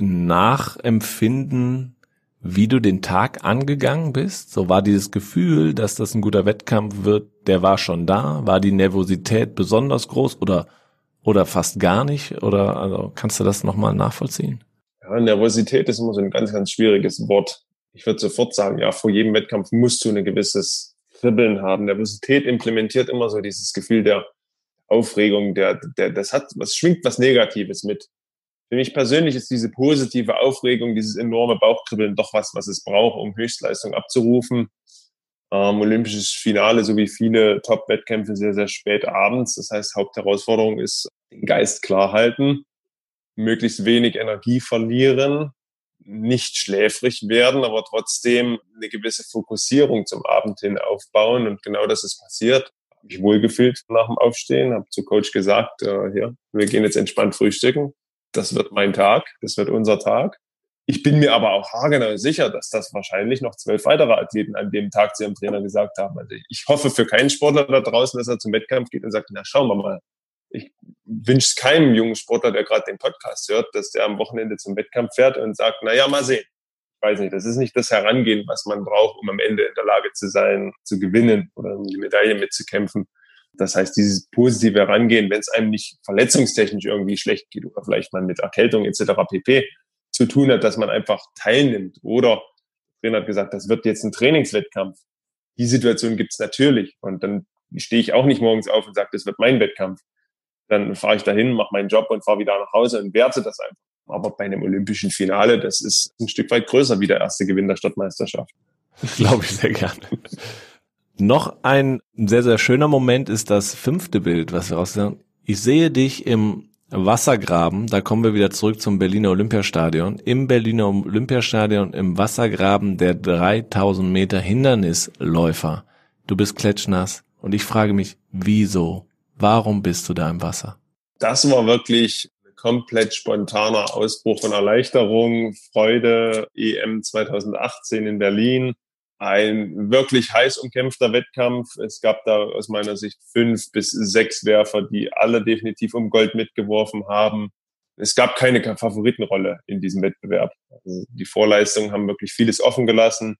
nachempfinden, wie du den Tag angegangen bist? So war dieses Gefühl, dass das ein guter Wettkampf wird, der war schon da? War die Nervosität besonders groß oder, oder fast gar nicht? Oder also kannst du das nochmal nachvollziehen? Ja, Nervosität ist immer so ein ganz, ganz schwieriges Wort. Ich würde sofort sagen, ja, vor jedem Wettkampf musst du ein gewisses Kribbeln haben. Nervosität implementiert immer so dieses Gefühl der Aufregung, der, der, das hat, was schwingt was Negatives mit. Für mich persönlich ist diese positive Aufregung, dieses enorme Bauchkribbeln doch was, was es braucht, um Höchstleistung abzurufen. Ähm, Olympisches Finale sowie viele Top-Wettkämpfe sehr, sehr spät abends. Das heißt, Hauptherausforderung ist, den Geist klar halten, möglichst wenig Energie verlieren, nicht schläfrig werden, aber trotzdem eine gewisse Fokussierung zum Abend hin aufbauen. Und genau das ist passiert. Habe mich wohlgefühlt nach dem Aufstehen, habe zu Coach gesagt, äh, ja, wir gehen jetzt entspannt frühstücken. Das wird mein Tag, das wird unser Tag. Ich bin mir aber auch haargenau sicher, dass das wahrscheinlich noch zwölf weitere Athleten an dem Tag zu ihrem Trainer gesagt haben. Also ich hoffe für keinen Sportler da draußen, dass er zum Wettkampf geht und sagt, na schauen wir mal. Ich wünsche es keinem jungen Sportler, der gerade den Podcast hört, dass der am Wochenende zum Wettkampf fährt und sagt, na ja, mal sehen. Ich weiß nicht, das ist nicht das Herangehen, was man braucht, um am Ende in der Lage zu sein, zu gewinnen oder um die Medaille mitzukämpfen. Das heißt, dieses positive Herangehen, wenn es einem nicht verletzungstechnisch irgendwie schlecht geht oder vielleicht mal mit Erkältung etc. pp. zu tun hat, dass man einfach teilnimmt. Oder der Trainer hat gesagt, das wird jetzt ein Trainingswettkampf. Die Situation gibt's natürlich. Und dann stehe ich auch nicht morgens auf und sage, das wird mein Wettkampf. Dann fahre ich dahin, mache meinen Job und fahre wieder nach Hause und werte das einfach. Aber bei einem olympischen Finale, das ist ein Stück weit größer wie der erste Gewinn der Stadtmeisterschaft. Glaube ich sehr gerne. Noch ein sehr, sehr schöner Moment ist das fünfte Bild, was wir raussehen. Ich sehe dich im Wassergraben, da kommen wir wieder zurück zum Berliner Olympiastadion, im Berliner Olympiastadion im Wassergraben der 3000 Meter Hindernisläufer. Du bist klatschnass und ich frage mich, wieso? Warum bist du da im Wasser? Das war wirklich ein komplett spontaner Ausbruch von Erleichterung, Freude, EM 2018 in Berlin ein wirklich heiß umkämpfter Wettkampf. Es gab da aus meiner Sicht fünf bis sechs Werfer, die alle definitiv um Gold mitgeworfen haben. Es gab keine Favoritenrolle in diesem Wettbewerb. Also die Vorleistungen haben wirklich vieles offen gelassen.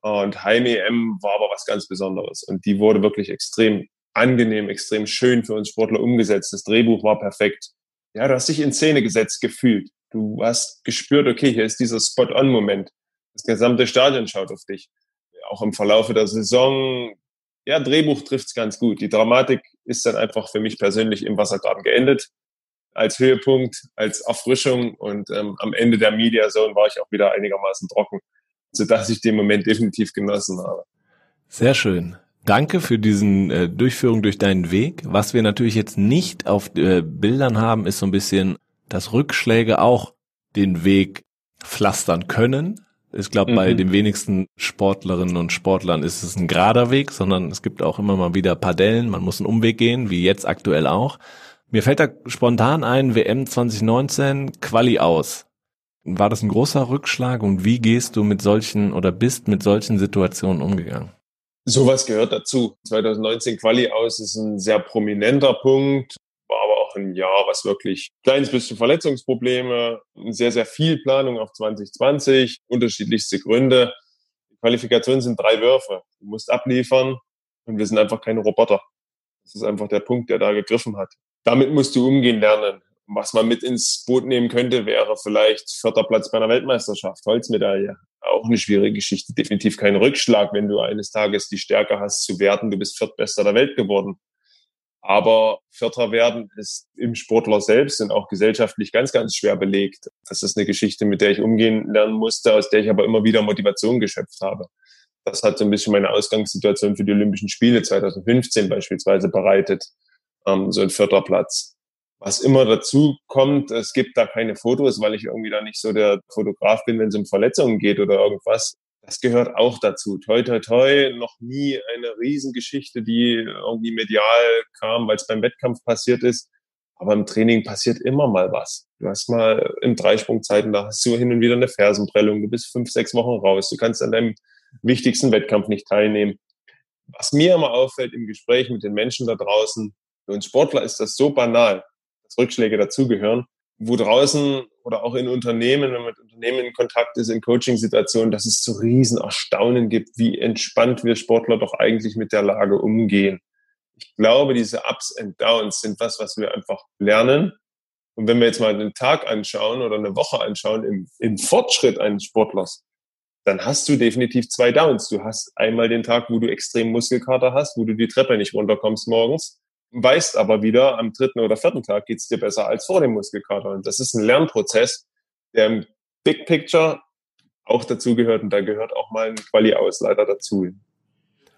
Und Heim-EM war aber was ganz Besonderes. Und die wurde wirklich extrem angenehm, extrem schön für uns Sportler umgesetzt. Das Drehbuch war perfekt. Ja, du hast dich in Szene gesetzt gefühlt. Du hast gespürt, okay, hier ist dieser Spot-on-Moment. Das gesamte Stadion schaut auf dich auch im Verlaufe der Saison, ja, Drehbuch trifft's ganz gut. Die Dramatik ist dann einfach für mich persönlich im Wassergraben geendet. Als Höhepunkt, als Erfrischung und ähm, am Ende der Media Zone war ich auch wieder einigermaßen trocken, sodass ich den Moment definitiv genossen habe. Sehr schön. Danke für diesen äh, Durchführung durch deinen Weg. Was wir natürlich jetzt nicht auf äh, Bildern haben, ist so ein bisschen, dass Rückschläge auch den Weg pflastern können. Ich glaube, mhm. bei den wenigsten Sportlerinnen und Sportlern ist es ein gerader Weg, sondern es gibt auch immer mal wieder Padellen. Man muss einen Umweg gehen, wie jetzt aktuell auch. Mir fällt da spontan ein, WM 2019, Quali aus. War das ein großer Rückschlag und wie gehst du mit solchen oder bist mit solchen Situationen umgegangen? Sowas gehört dazu. 2019 Quali aus ist ein sehr prominenter Punkt auch ein Jahr, was wirklich kleines bisschen Verletzungsprobleme, sehr, sehr viel Planung auf 2020, unterschiedlichste Gründe. Die Qualifikation sind drei Würfe. Du musst abliefern und wir sind einfach keine Roboter. Das ist einfach der Punkt, der da gegriffen hat. Damit musst du umgehen lernen. Was man mit ins Boot nehmen könnte, wäre vielleicht vierter Platz bei einer Weltmeisterschaft, Holzmedaille. Auch eine schwierige Geschichte, definitiv kein Rückschlag, wenn du eines Tages die Stärke hast zu werten, du bist Viertbester der Welt geworden. Aber Vierter werden ist im Sportler selbst und auch gesellschaftlich ganz, ganz schwer belegt. Das ist eine Geschichte, mit der ich umgehen lernen musste, aus der ich aber immer wieder Motivation geschöpft habe. Das hat so ein bisschen meine Ausgangssituation für die Olympischen Spiele 2015 beispielsweise bereitet, ähm, so ein vierter Platz. Was immer dazu kommt, es gibt da keine Fotos, weil ich irgendwie da nicht so der Fotograf bin, wenn es um Verletzungen geht oder irgendwas das gehört auch dazu. Toi, toi, toi, noch nie eine Riesengeschichte, die irgendwie medial kam, weil es beim Wettkampf passiert ist. Aber im Training passiert immer mal was. Du hast mal in Dreisprungzeiten, da hast du hin und wieder eine Fersenprellung. Du bist fünf, sechs Wochen raus. Du kannst an deinem wichtigsten Wettkampf nicht teilnehmen. Was mir immer auffällt im Gespräch mit den Menschen da draußen, für uns Sportler ist das so banal, dass Rückschläge dazugehören wo draußen oder auch in Unternehmen, wenn man mit Unternehmen in Kontakt ist, in Coaching-Situationen, dass es so riesen Erstaunen gibt, wie entspannt wir Sportler doch eigentlich mit der Lage umgehen. Ich glaube, diese Ups and Downs sind was, was wir einfach lernen. Und wenn wir jetzt mal einen Tag anschauen oder eine Woche anschauen im, im Fortschritt eines Sportlers, dann hast du definitiv zwei Downs. Du hast einmal den Tag, wo du extrem Muskelkater hast, wo du die Treppe nicht runterkommst morgens weißt aber wieder, am dritten oder vierten Tag geht's dir besser als vor dem Muskelkater. Und das ist ein Lernprozess, der im Big Picture auch dazu gehört und da gehört auch mal ein Quali-Ausleiter dazu.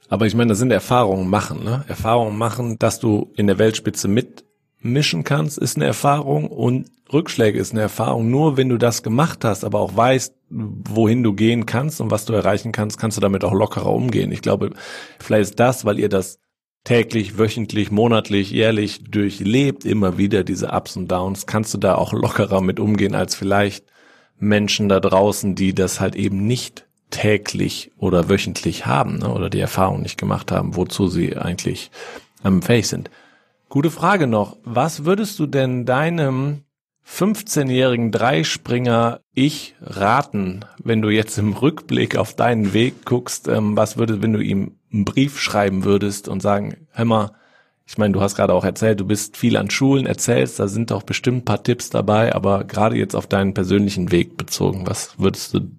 Aber ich meine, das sind Erfahrungen machen, ne? Erfahrungen machen, dass du in der Weltspitze mitmischen kannst, ist eine Erfahrung und Rückschläge ist eine Erfahrung. Nur wenn du das gemacht hast, aber auch weißt, wohin du gehen kannst und was du erreichen kannst, kannst du damit auch lockerer umgehen. Ich glaube, vielleicht ist das, weil ihr das täglich, wöchentlich, monatlich, jährlich durchlebt, immer wieder diese Ups und Downs, kannst du da auch lockerer mit umgehen als vielleicht Menschen da draußen, die das halt eben nicht täglich oder wöchentlich haben ne, oder die Erfahrung nicht gemacht haben, wozu sie eigentlich ähm, fähig sind. Gute Frage noch. Was würdest du denn deinem 15-jährigen Dreispringer ich raten, wenn du jetzt im Rückblick auf deinen Weg guckst, ähm, was würde, wenn du ihm einen Brief schreiben würdest und sagen, hör mal, ich meine, du hast gerade auch erzählt, du bist viel an Schulen, erzählst, da sind doch bestimmt ein paar Tipps dabei, aber gerade jetzt auf deinen persönlichen Weg bezogen, was würdest du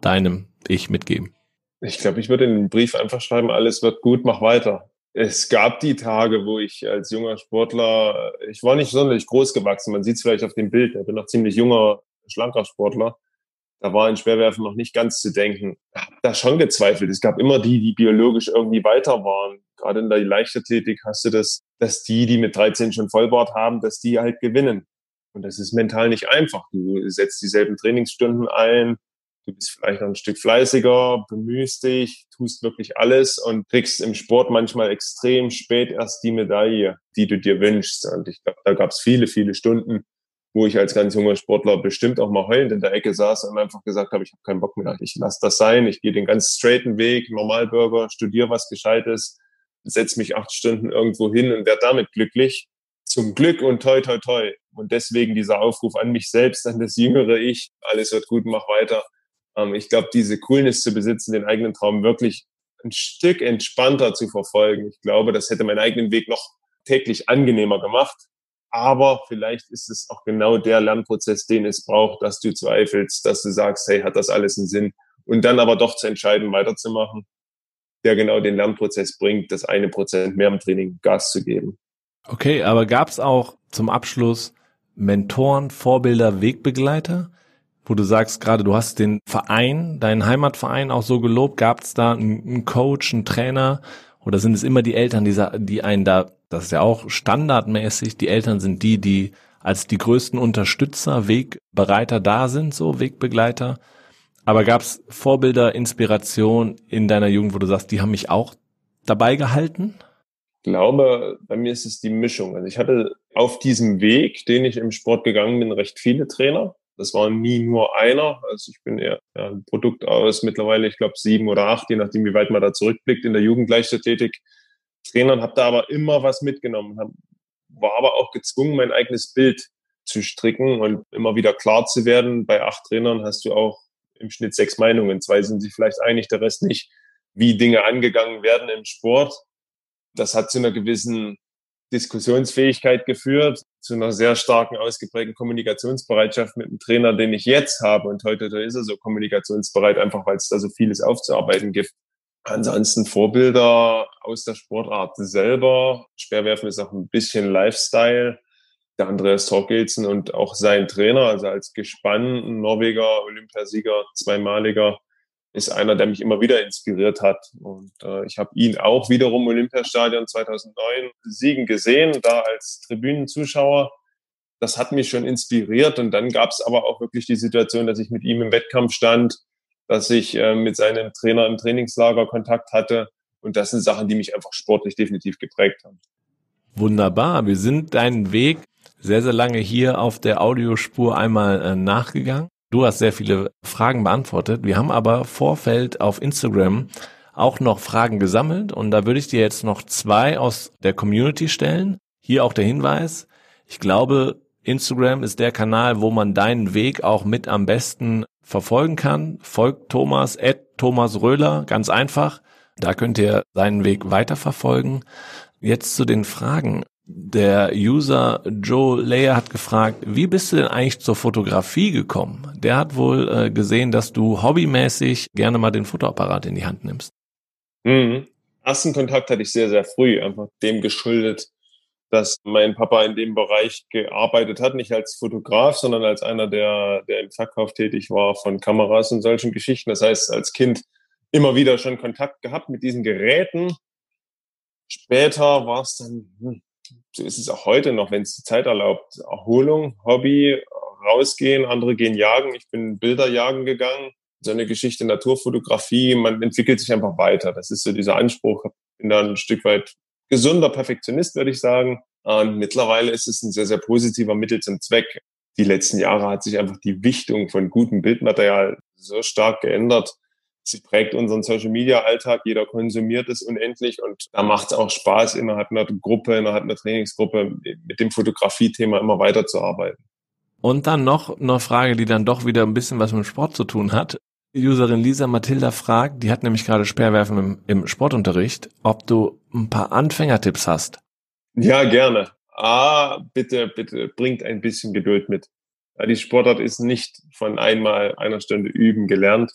deinem Ich mitgeben? Ich glaube, ich würde den Brief einfach schreiben, alles wird gut, mach weiter. Es gab die Tage, wo ich als junger Sportler, ich war nicht sonderlich groß gewachsen, man sieht es vielleicht auf dem Bild, ich bin noch ziemlich junger, schlanker Sportler da war in Schwerwerfen noch nicht ganz zu denken. Habe da schon gezweifelt. Es gab immer die, die biologisch irgendwie weiter waren. Gerade in der Leichtathletik hast du das, dass die, die mit 13 schon Vollbart haben, dass die halt gewinnen. Und das ist mental nicht einfach. Du setzt dieselben Trainingsstunden ein, du bist vielleicht noch ein Stück fleißiger, bemühst dich, tust wirklich alles und kriegst im Sport manchmal extrem spät erst die Medaille, die du dir wünschst. Und ich glaube, da gab es viele, viele Stunden, wo ich als ganz junger Sportler bestimmt auch mal heulend in der Ecke saß und einfach gesagt habe, ich habe keinen Bock mehr, ich lasse das sein, ich gehe den ganz straighten Weg, Normalbürger, studiere was Gescheites, setze mich acht Stunden irgendwo hin und werde damit glücklich. Zum Glück und toi, toi, toi. Und deswegen dieser Aufruf an mich selbst, an das jüngere Ich, alles wird gut, mach weiter. Ähm, ich glaube, diese Coolness zu besitzen, den eigenen Traum wirklich ein Stück entspannter zu verfolgen. Ich glaube, das hätte meinen eigenen Weg noch täglich angenehmer gemacht. Aber vielleicht ist es auch genau der Lernprozess, den es braucht, dass du zweifelst, dass du sagst, hey, hat das alles einen Sinn? Und dann aber doch zu entscheiden, weiterzumachen, der genau den Lernprozess bringt, das eine Prozent mehr im Training Gas zu geben. Okay, aber gab es auch zum Abschluss Mentoren, Vorbilder, Wegbegleiter? Wo du sagst gerade, du hast den Verein, deinen Heimatverein auch so gelobt. Gab es da einen Coach, einen Trainer, oder sind es immer die Eltern, die, die einen da, das ist ja auch standardmäßig, die Eltern sind die, die als die größten Unterstützer, Wegbereiter da sind, so Wegbegleiter. Aber gab es Vorbilder, Inspiration in deiner Jugend, wo du sagst, die haben mich auch dabei gehalten? Ich glaube, bei mir ist es die Mischung. Also ich hatte auf diesem Weg, den ich im Sport gegangen bin, recht viele Trainer. Das war nie nur einer. Also ich bin eher ein Produkt aus mittlerweile, ich glaube, sieben oder acht, je nachdem, wie weit man da zurückblickt in der Jugendleichtathletik. Trainern, habe da aber immer was mitgenommen, hab, war aber auch gezwungen, mein eigenes Bild zu stricken und immer wieder klar zu werden. Bei acht Trainern hast du auch im Schnitt sechs Meinungen. Zwei sind sich vielleicht einig, der Rest nicht, wie Dinge angegangen werden im Sport. Das hat zu einer gewissen Diskussionsfähigkeit geführt, zu einer sehr starken, ausgeprägten Kommunikationsbereitschaft mit dem Trainer, den ich jetzt habe. Und heute da ist er so kommunikationsbereit, einfach weil es da so vieles aufzuarbeiten gibt. Ansonsten Vorbilder aus der Sportart selber. Speerwerfen ist auch ein bisschen Lifestyle. Der Andreas Torkelsen und auch sein Trainer, also als Gespann, Norweger, Olympiasieger, zweimaliger, ist einer, der mich immer wieder inspiriert hat. Und äh, ich habe ihn auch wiederum Olympiastadion 2009 siegen gesehen, da als Tribünenzuschauer. Das hat mich schon inspiriert. Und dann gab es aber auch wirklich die Situation, dass ich mit ihm im Wettkampf stand, dass ich äh, mit seinem Trainer im Trainingslager Kontakt hatte. Und das sind Sachen, die mich einfach sportlich definitiv geprägt haben. Wunderbar. Wir sind deinen Weg sehr, sehr lange hier auf der Audiospur einmal äh, nachgegangen. Du hast sehr viele Fragen beantwortet. Wir haben aber Vorfeld auf Instagram auch noch Fragen gesammelt und da würde ich dir jetzt noch zwei aus der Community stellen. Hier auch der Hinweis. Ich glaube, Instagram ist der Kanal, wo man deinen Weg auch mit am besten verfolgen kann. Folgt Thomas, at Thomas Röhler, ganz einfach. Da könnt ihr seinen Weg weiterverfolgen. Jetzt zu den Fragen. Der User Joe Layer hat gefragt, wie bist du denn eigentlich zur Fotografie gekommen? Der hat wohl äh, gesehen, dass du hobbymäßig gerne mal den Fotoapparat in die Hand nimmst. Mhm. Ersten Kontakt hatte ich sehr, sehr früh, einfach dem geschuldet, dass mein Papa in dem Bereich gearbeitet hat, nicht als Fotograf, sondern als einer, der, der im Verkauf tätig war von Kameras und solchen Geschichten. Das heißt, als Kind immer wieder schon Kontakt gehabt mit diesen Geräten. Später war es dann, hm, so ist es auch heute noch, wenn es die Zeit erlaubt, Erholung, Hobby, rausgehen, andere gehen jagen. Ich bin Bilder jagen gegangen. So eine Geschichte Naturfotografie, man entwickelt sich einfach weiter. Das ist so dieser Anspruch. Ich bin da ein Stück weit gesunder Perfektionist, würde ich sagen. Und mittlerweile ist es ein sehr, sehr positiver Mittel zum Zweck. Die letzten Jahre hat sich einfach die Wichtung von gutem Bildmaterial so stark geändert. Sie prägt unseren Social Media Alltag. Jeder konsumiert es unendlich und da macht es auch Spaß, innerhalb einer Gruppe, innerhalb einer Trainingsgruppe mit dem Fotografie-Thema immer weiterzuarbeiten. Und dann noch eine Frage, die dann doch wieder ein bisschen was mit Sport zu tun hat. Userin Lisa Mathilda fragt, die hat nämlich gerade Speerwerfen im, im Sportunterricht, ob du ein paar Anfängertipps hast. Ja, gerne. Ah, bitte, bitte bringt ein bisschen Geduld mit. Die Sportart ist nicht von einmal einer Stunde üben gelernt.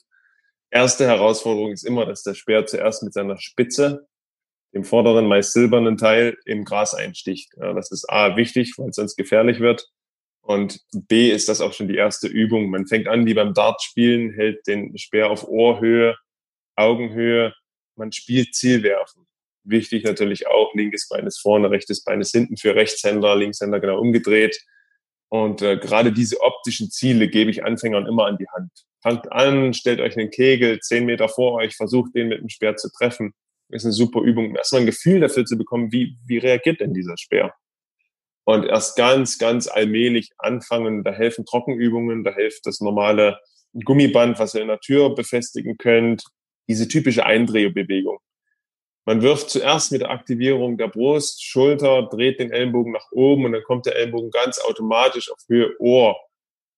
Erste Herausforderung ist immer, dass der Speer zuerst mit seiner Spitze, dem vorderen, meist silbernen Teil, im Gras einsticht. Ja, das ist A wichtig, weil es sonst gefährlich wird. Und B ist das auch schon die erste Übung. Man fängt an wie beim Dartspielen, hält den Speer auf Ohrhöhe, Augenhöhe. Man spielt Zielwerfen. Wichtig natürlich auch, linkes Bein ist vorne, rechtes Bein ist hinten für Rechtshänder, Linkshänder genau umgedreht. Und äh, gerade diese optischen Ziele gebe ich Anfängern immer an die Hand. Fangt an, stellt euch einen Kegel zehn Meter vor euch, versucht den mit dem Speer zu treffen. ist eine super Übung, um erstmal ein Gefühl dafür zu bekommen, wie, wie reagiert denn dieser Speer und erst ganz, ganz allmählich anfangen. Da helfen Trockenübungen, da hilft das normale Gummiband, was ihr in der Tür befestigen könnt. Diese typische Eindrehbewegung. Man wirft zuerst mit der Aktivierung der Brust, Schulter, dreht den Ellenbogen nach oben und dann kommt der Ellenbogen ganz automatisch auf Höhe Ohr.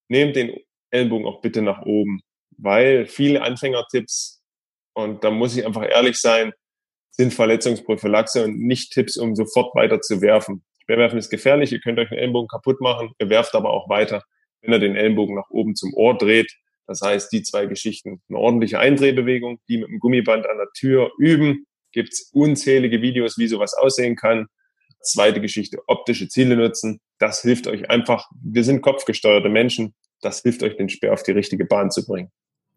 Nehmt den Ellenbogen auch bitte nach oben, weil viele Anfängertipps, und da muss ich einfach ehrlich sein, sind Verletzungsprophylaxe und nicht Tipps, um sofort weiter zu werfen. Speerwerfen ist gefährlich, ihr könnt euch den Ellenbogen kaputt machen, ihr werft aber auch weiter, wenn ihr den Ellenbogen nach oben zum Ohr dreht. Das heißt, die zwei Geschichten, eine ordentliche Eindrehbewegung, die mit dem Gummiband an der Tür üben, gibt's unzählige Videos, wie sowas aussehen kann. Zweite Geschichte, optische Ziele nutzen. Das hilft euch einfach. Wir sind kopfgesteuerte Menschen. Das hilft euch, den Speer auf die richtige Bahn zu bringen.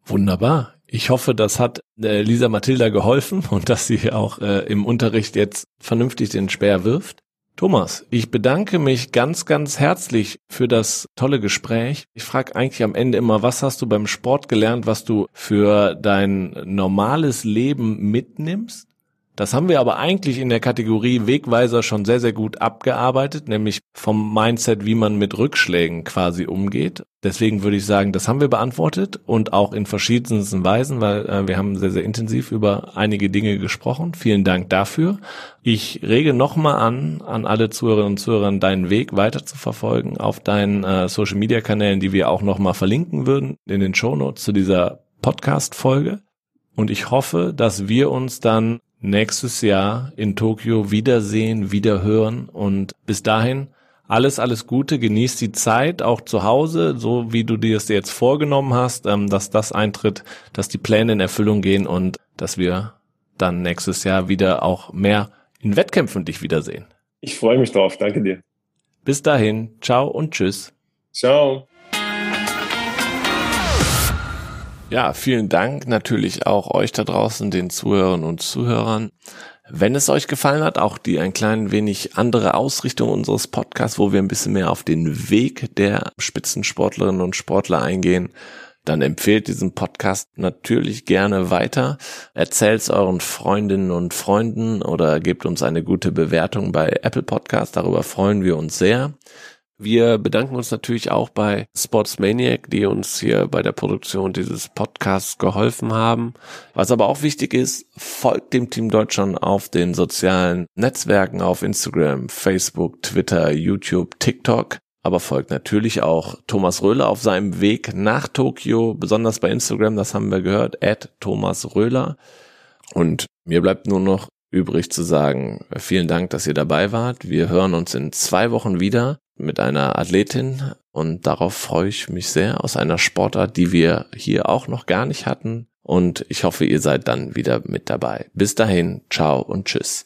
Wunderbar. Ich hoffe, das hat äh, Lisa Mathilda geholfen und dass sie auch äh, im Unterricht jetzt vernünftig den Speer wirft. Thomas, ich bedanke mich ganz, ganz herzlich für das tolle Gespräch. Ich frage eigentlich am Ende immer, was hast du beim Sport gelernt, was du für dein normales Leben mitnimmst? Das haben wir aber eigentlich in der Kategorie Wegweiser schon sehr, sehr gut abgearbeitet, nämlich vom Mindset, wie man mit Rückschlägen quasi umgeht. Deswegen würde ich sagen, das haben wir beantwortet und auch in verschiedensten Weisen, weil äh, wir haben sehr, sehr intensiv über einige Dinge gesprochen. Vielen Dank dafür. Ich rege nochmal an, an alle Zuhörerinnen und Zuhörer, deinen Weg weiter zu verfolgen auf deinen äh, Social Media Kanälen, die wir auch nochmal verlinken würden in den Show Notes zu dieser Podcast Folge. Und ich hoffe, dass wir uns dann nächstes Jahr in Tokio wiedersehen, wiederhören und bis dahin alles, alles Gute, genieß die Zeit auch zu Hause, so wie du dir es jetzt vorgenommen hast, ähm, dass das eintritt, dass die Pläne in Erfüllung gehen und dass wir dann nächstes Jahr wieder auch mehr in Wettkämpfen dich wiedersehen. Ich freue mich drauf, danke dir. Bis dahin, ciao und tschüss. Ciao. Ja, vielen Dank natürlich auch euch da draußen, den Zuhörern und Zuhörern. Wenn es euch gefallen hat, auch die ein klein wenig andere Ausrichtung unseres Podcasts, wo wir ein bisschen mehr auf den Weg der Spitzensportlerinnen und Sportler eingehen, dann empfehlt diesen Podcast natürlich gerne weiter. Erzählt es euren Freundinnen und Freunden oder gebt uns eine gute Bewertung bei Apple Podcast. Darüber freuen wir uns sehr. Wir bedanken uns natürlich auch bei Sportsmaniac, die uns hier bei der Produktion dieses Podcasts geholfen haben. Was aber auch wichtig ist, folgt dem Team Deutschland auf den sozialen Netzwerken auf Instagram, Facebook, Twitter, YouTube, TikTok. Aber folgt natürlich auch Thomas Röhler auf seinem Weg nach Tokio, besonders bei Instagram, das haben wir gehört, at Thomas Röhler. Und mir bleibt nur noch übrig zu sagen, vielen Dank, dass ihr dabei wart. Wir hören uns in zwei Wochen wieder mit einer Athletin und darauf freue ich mich sehr aus einer Sportart, die wir hier auch noch gar nicht hatten und ich hoffe, ihr seid dann wieder mit dabei. Bis dahin, ciao und tschüss.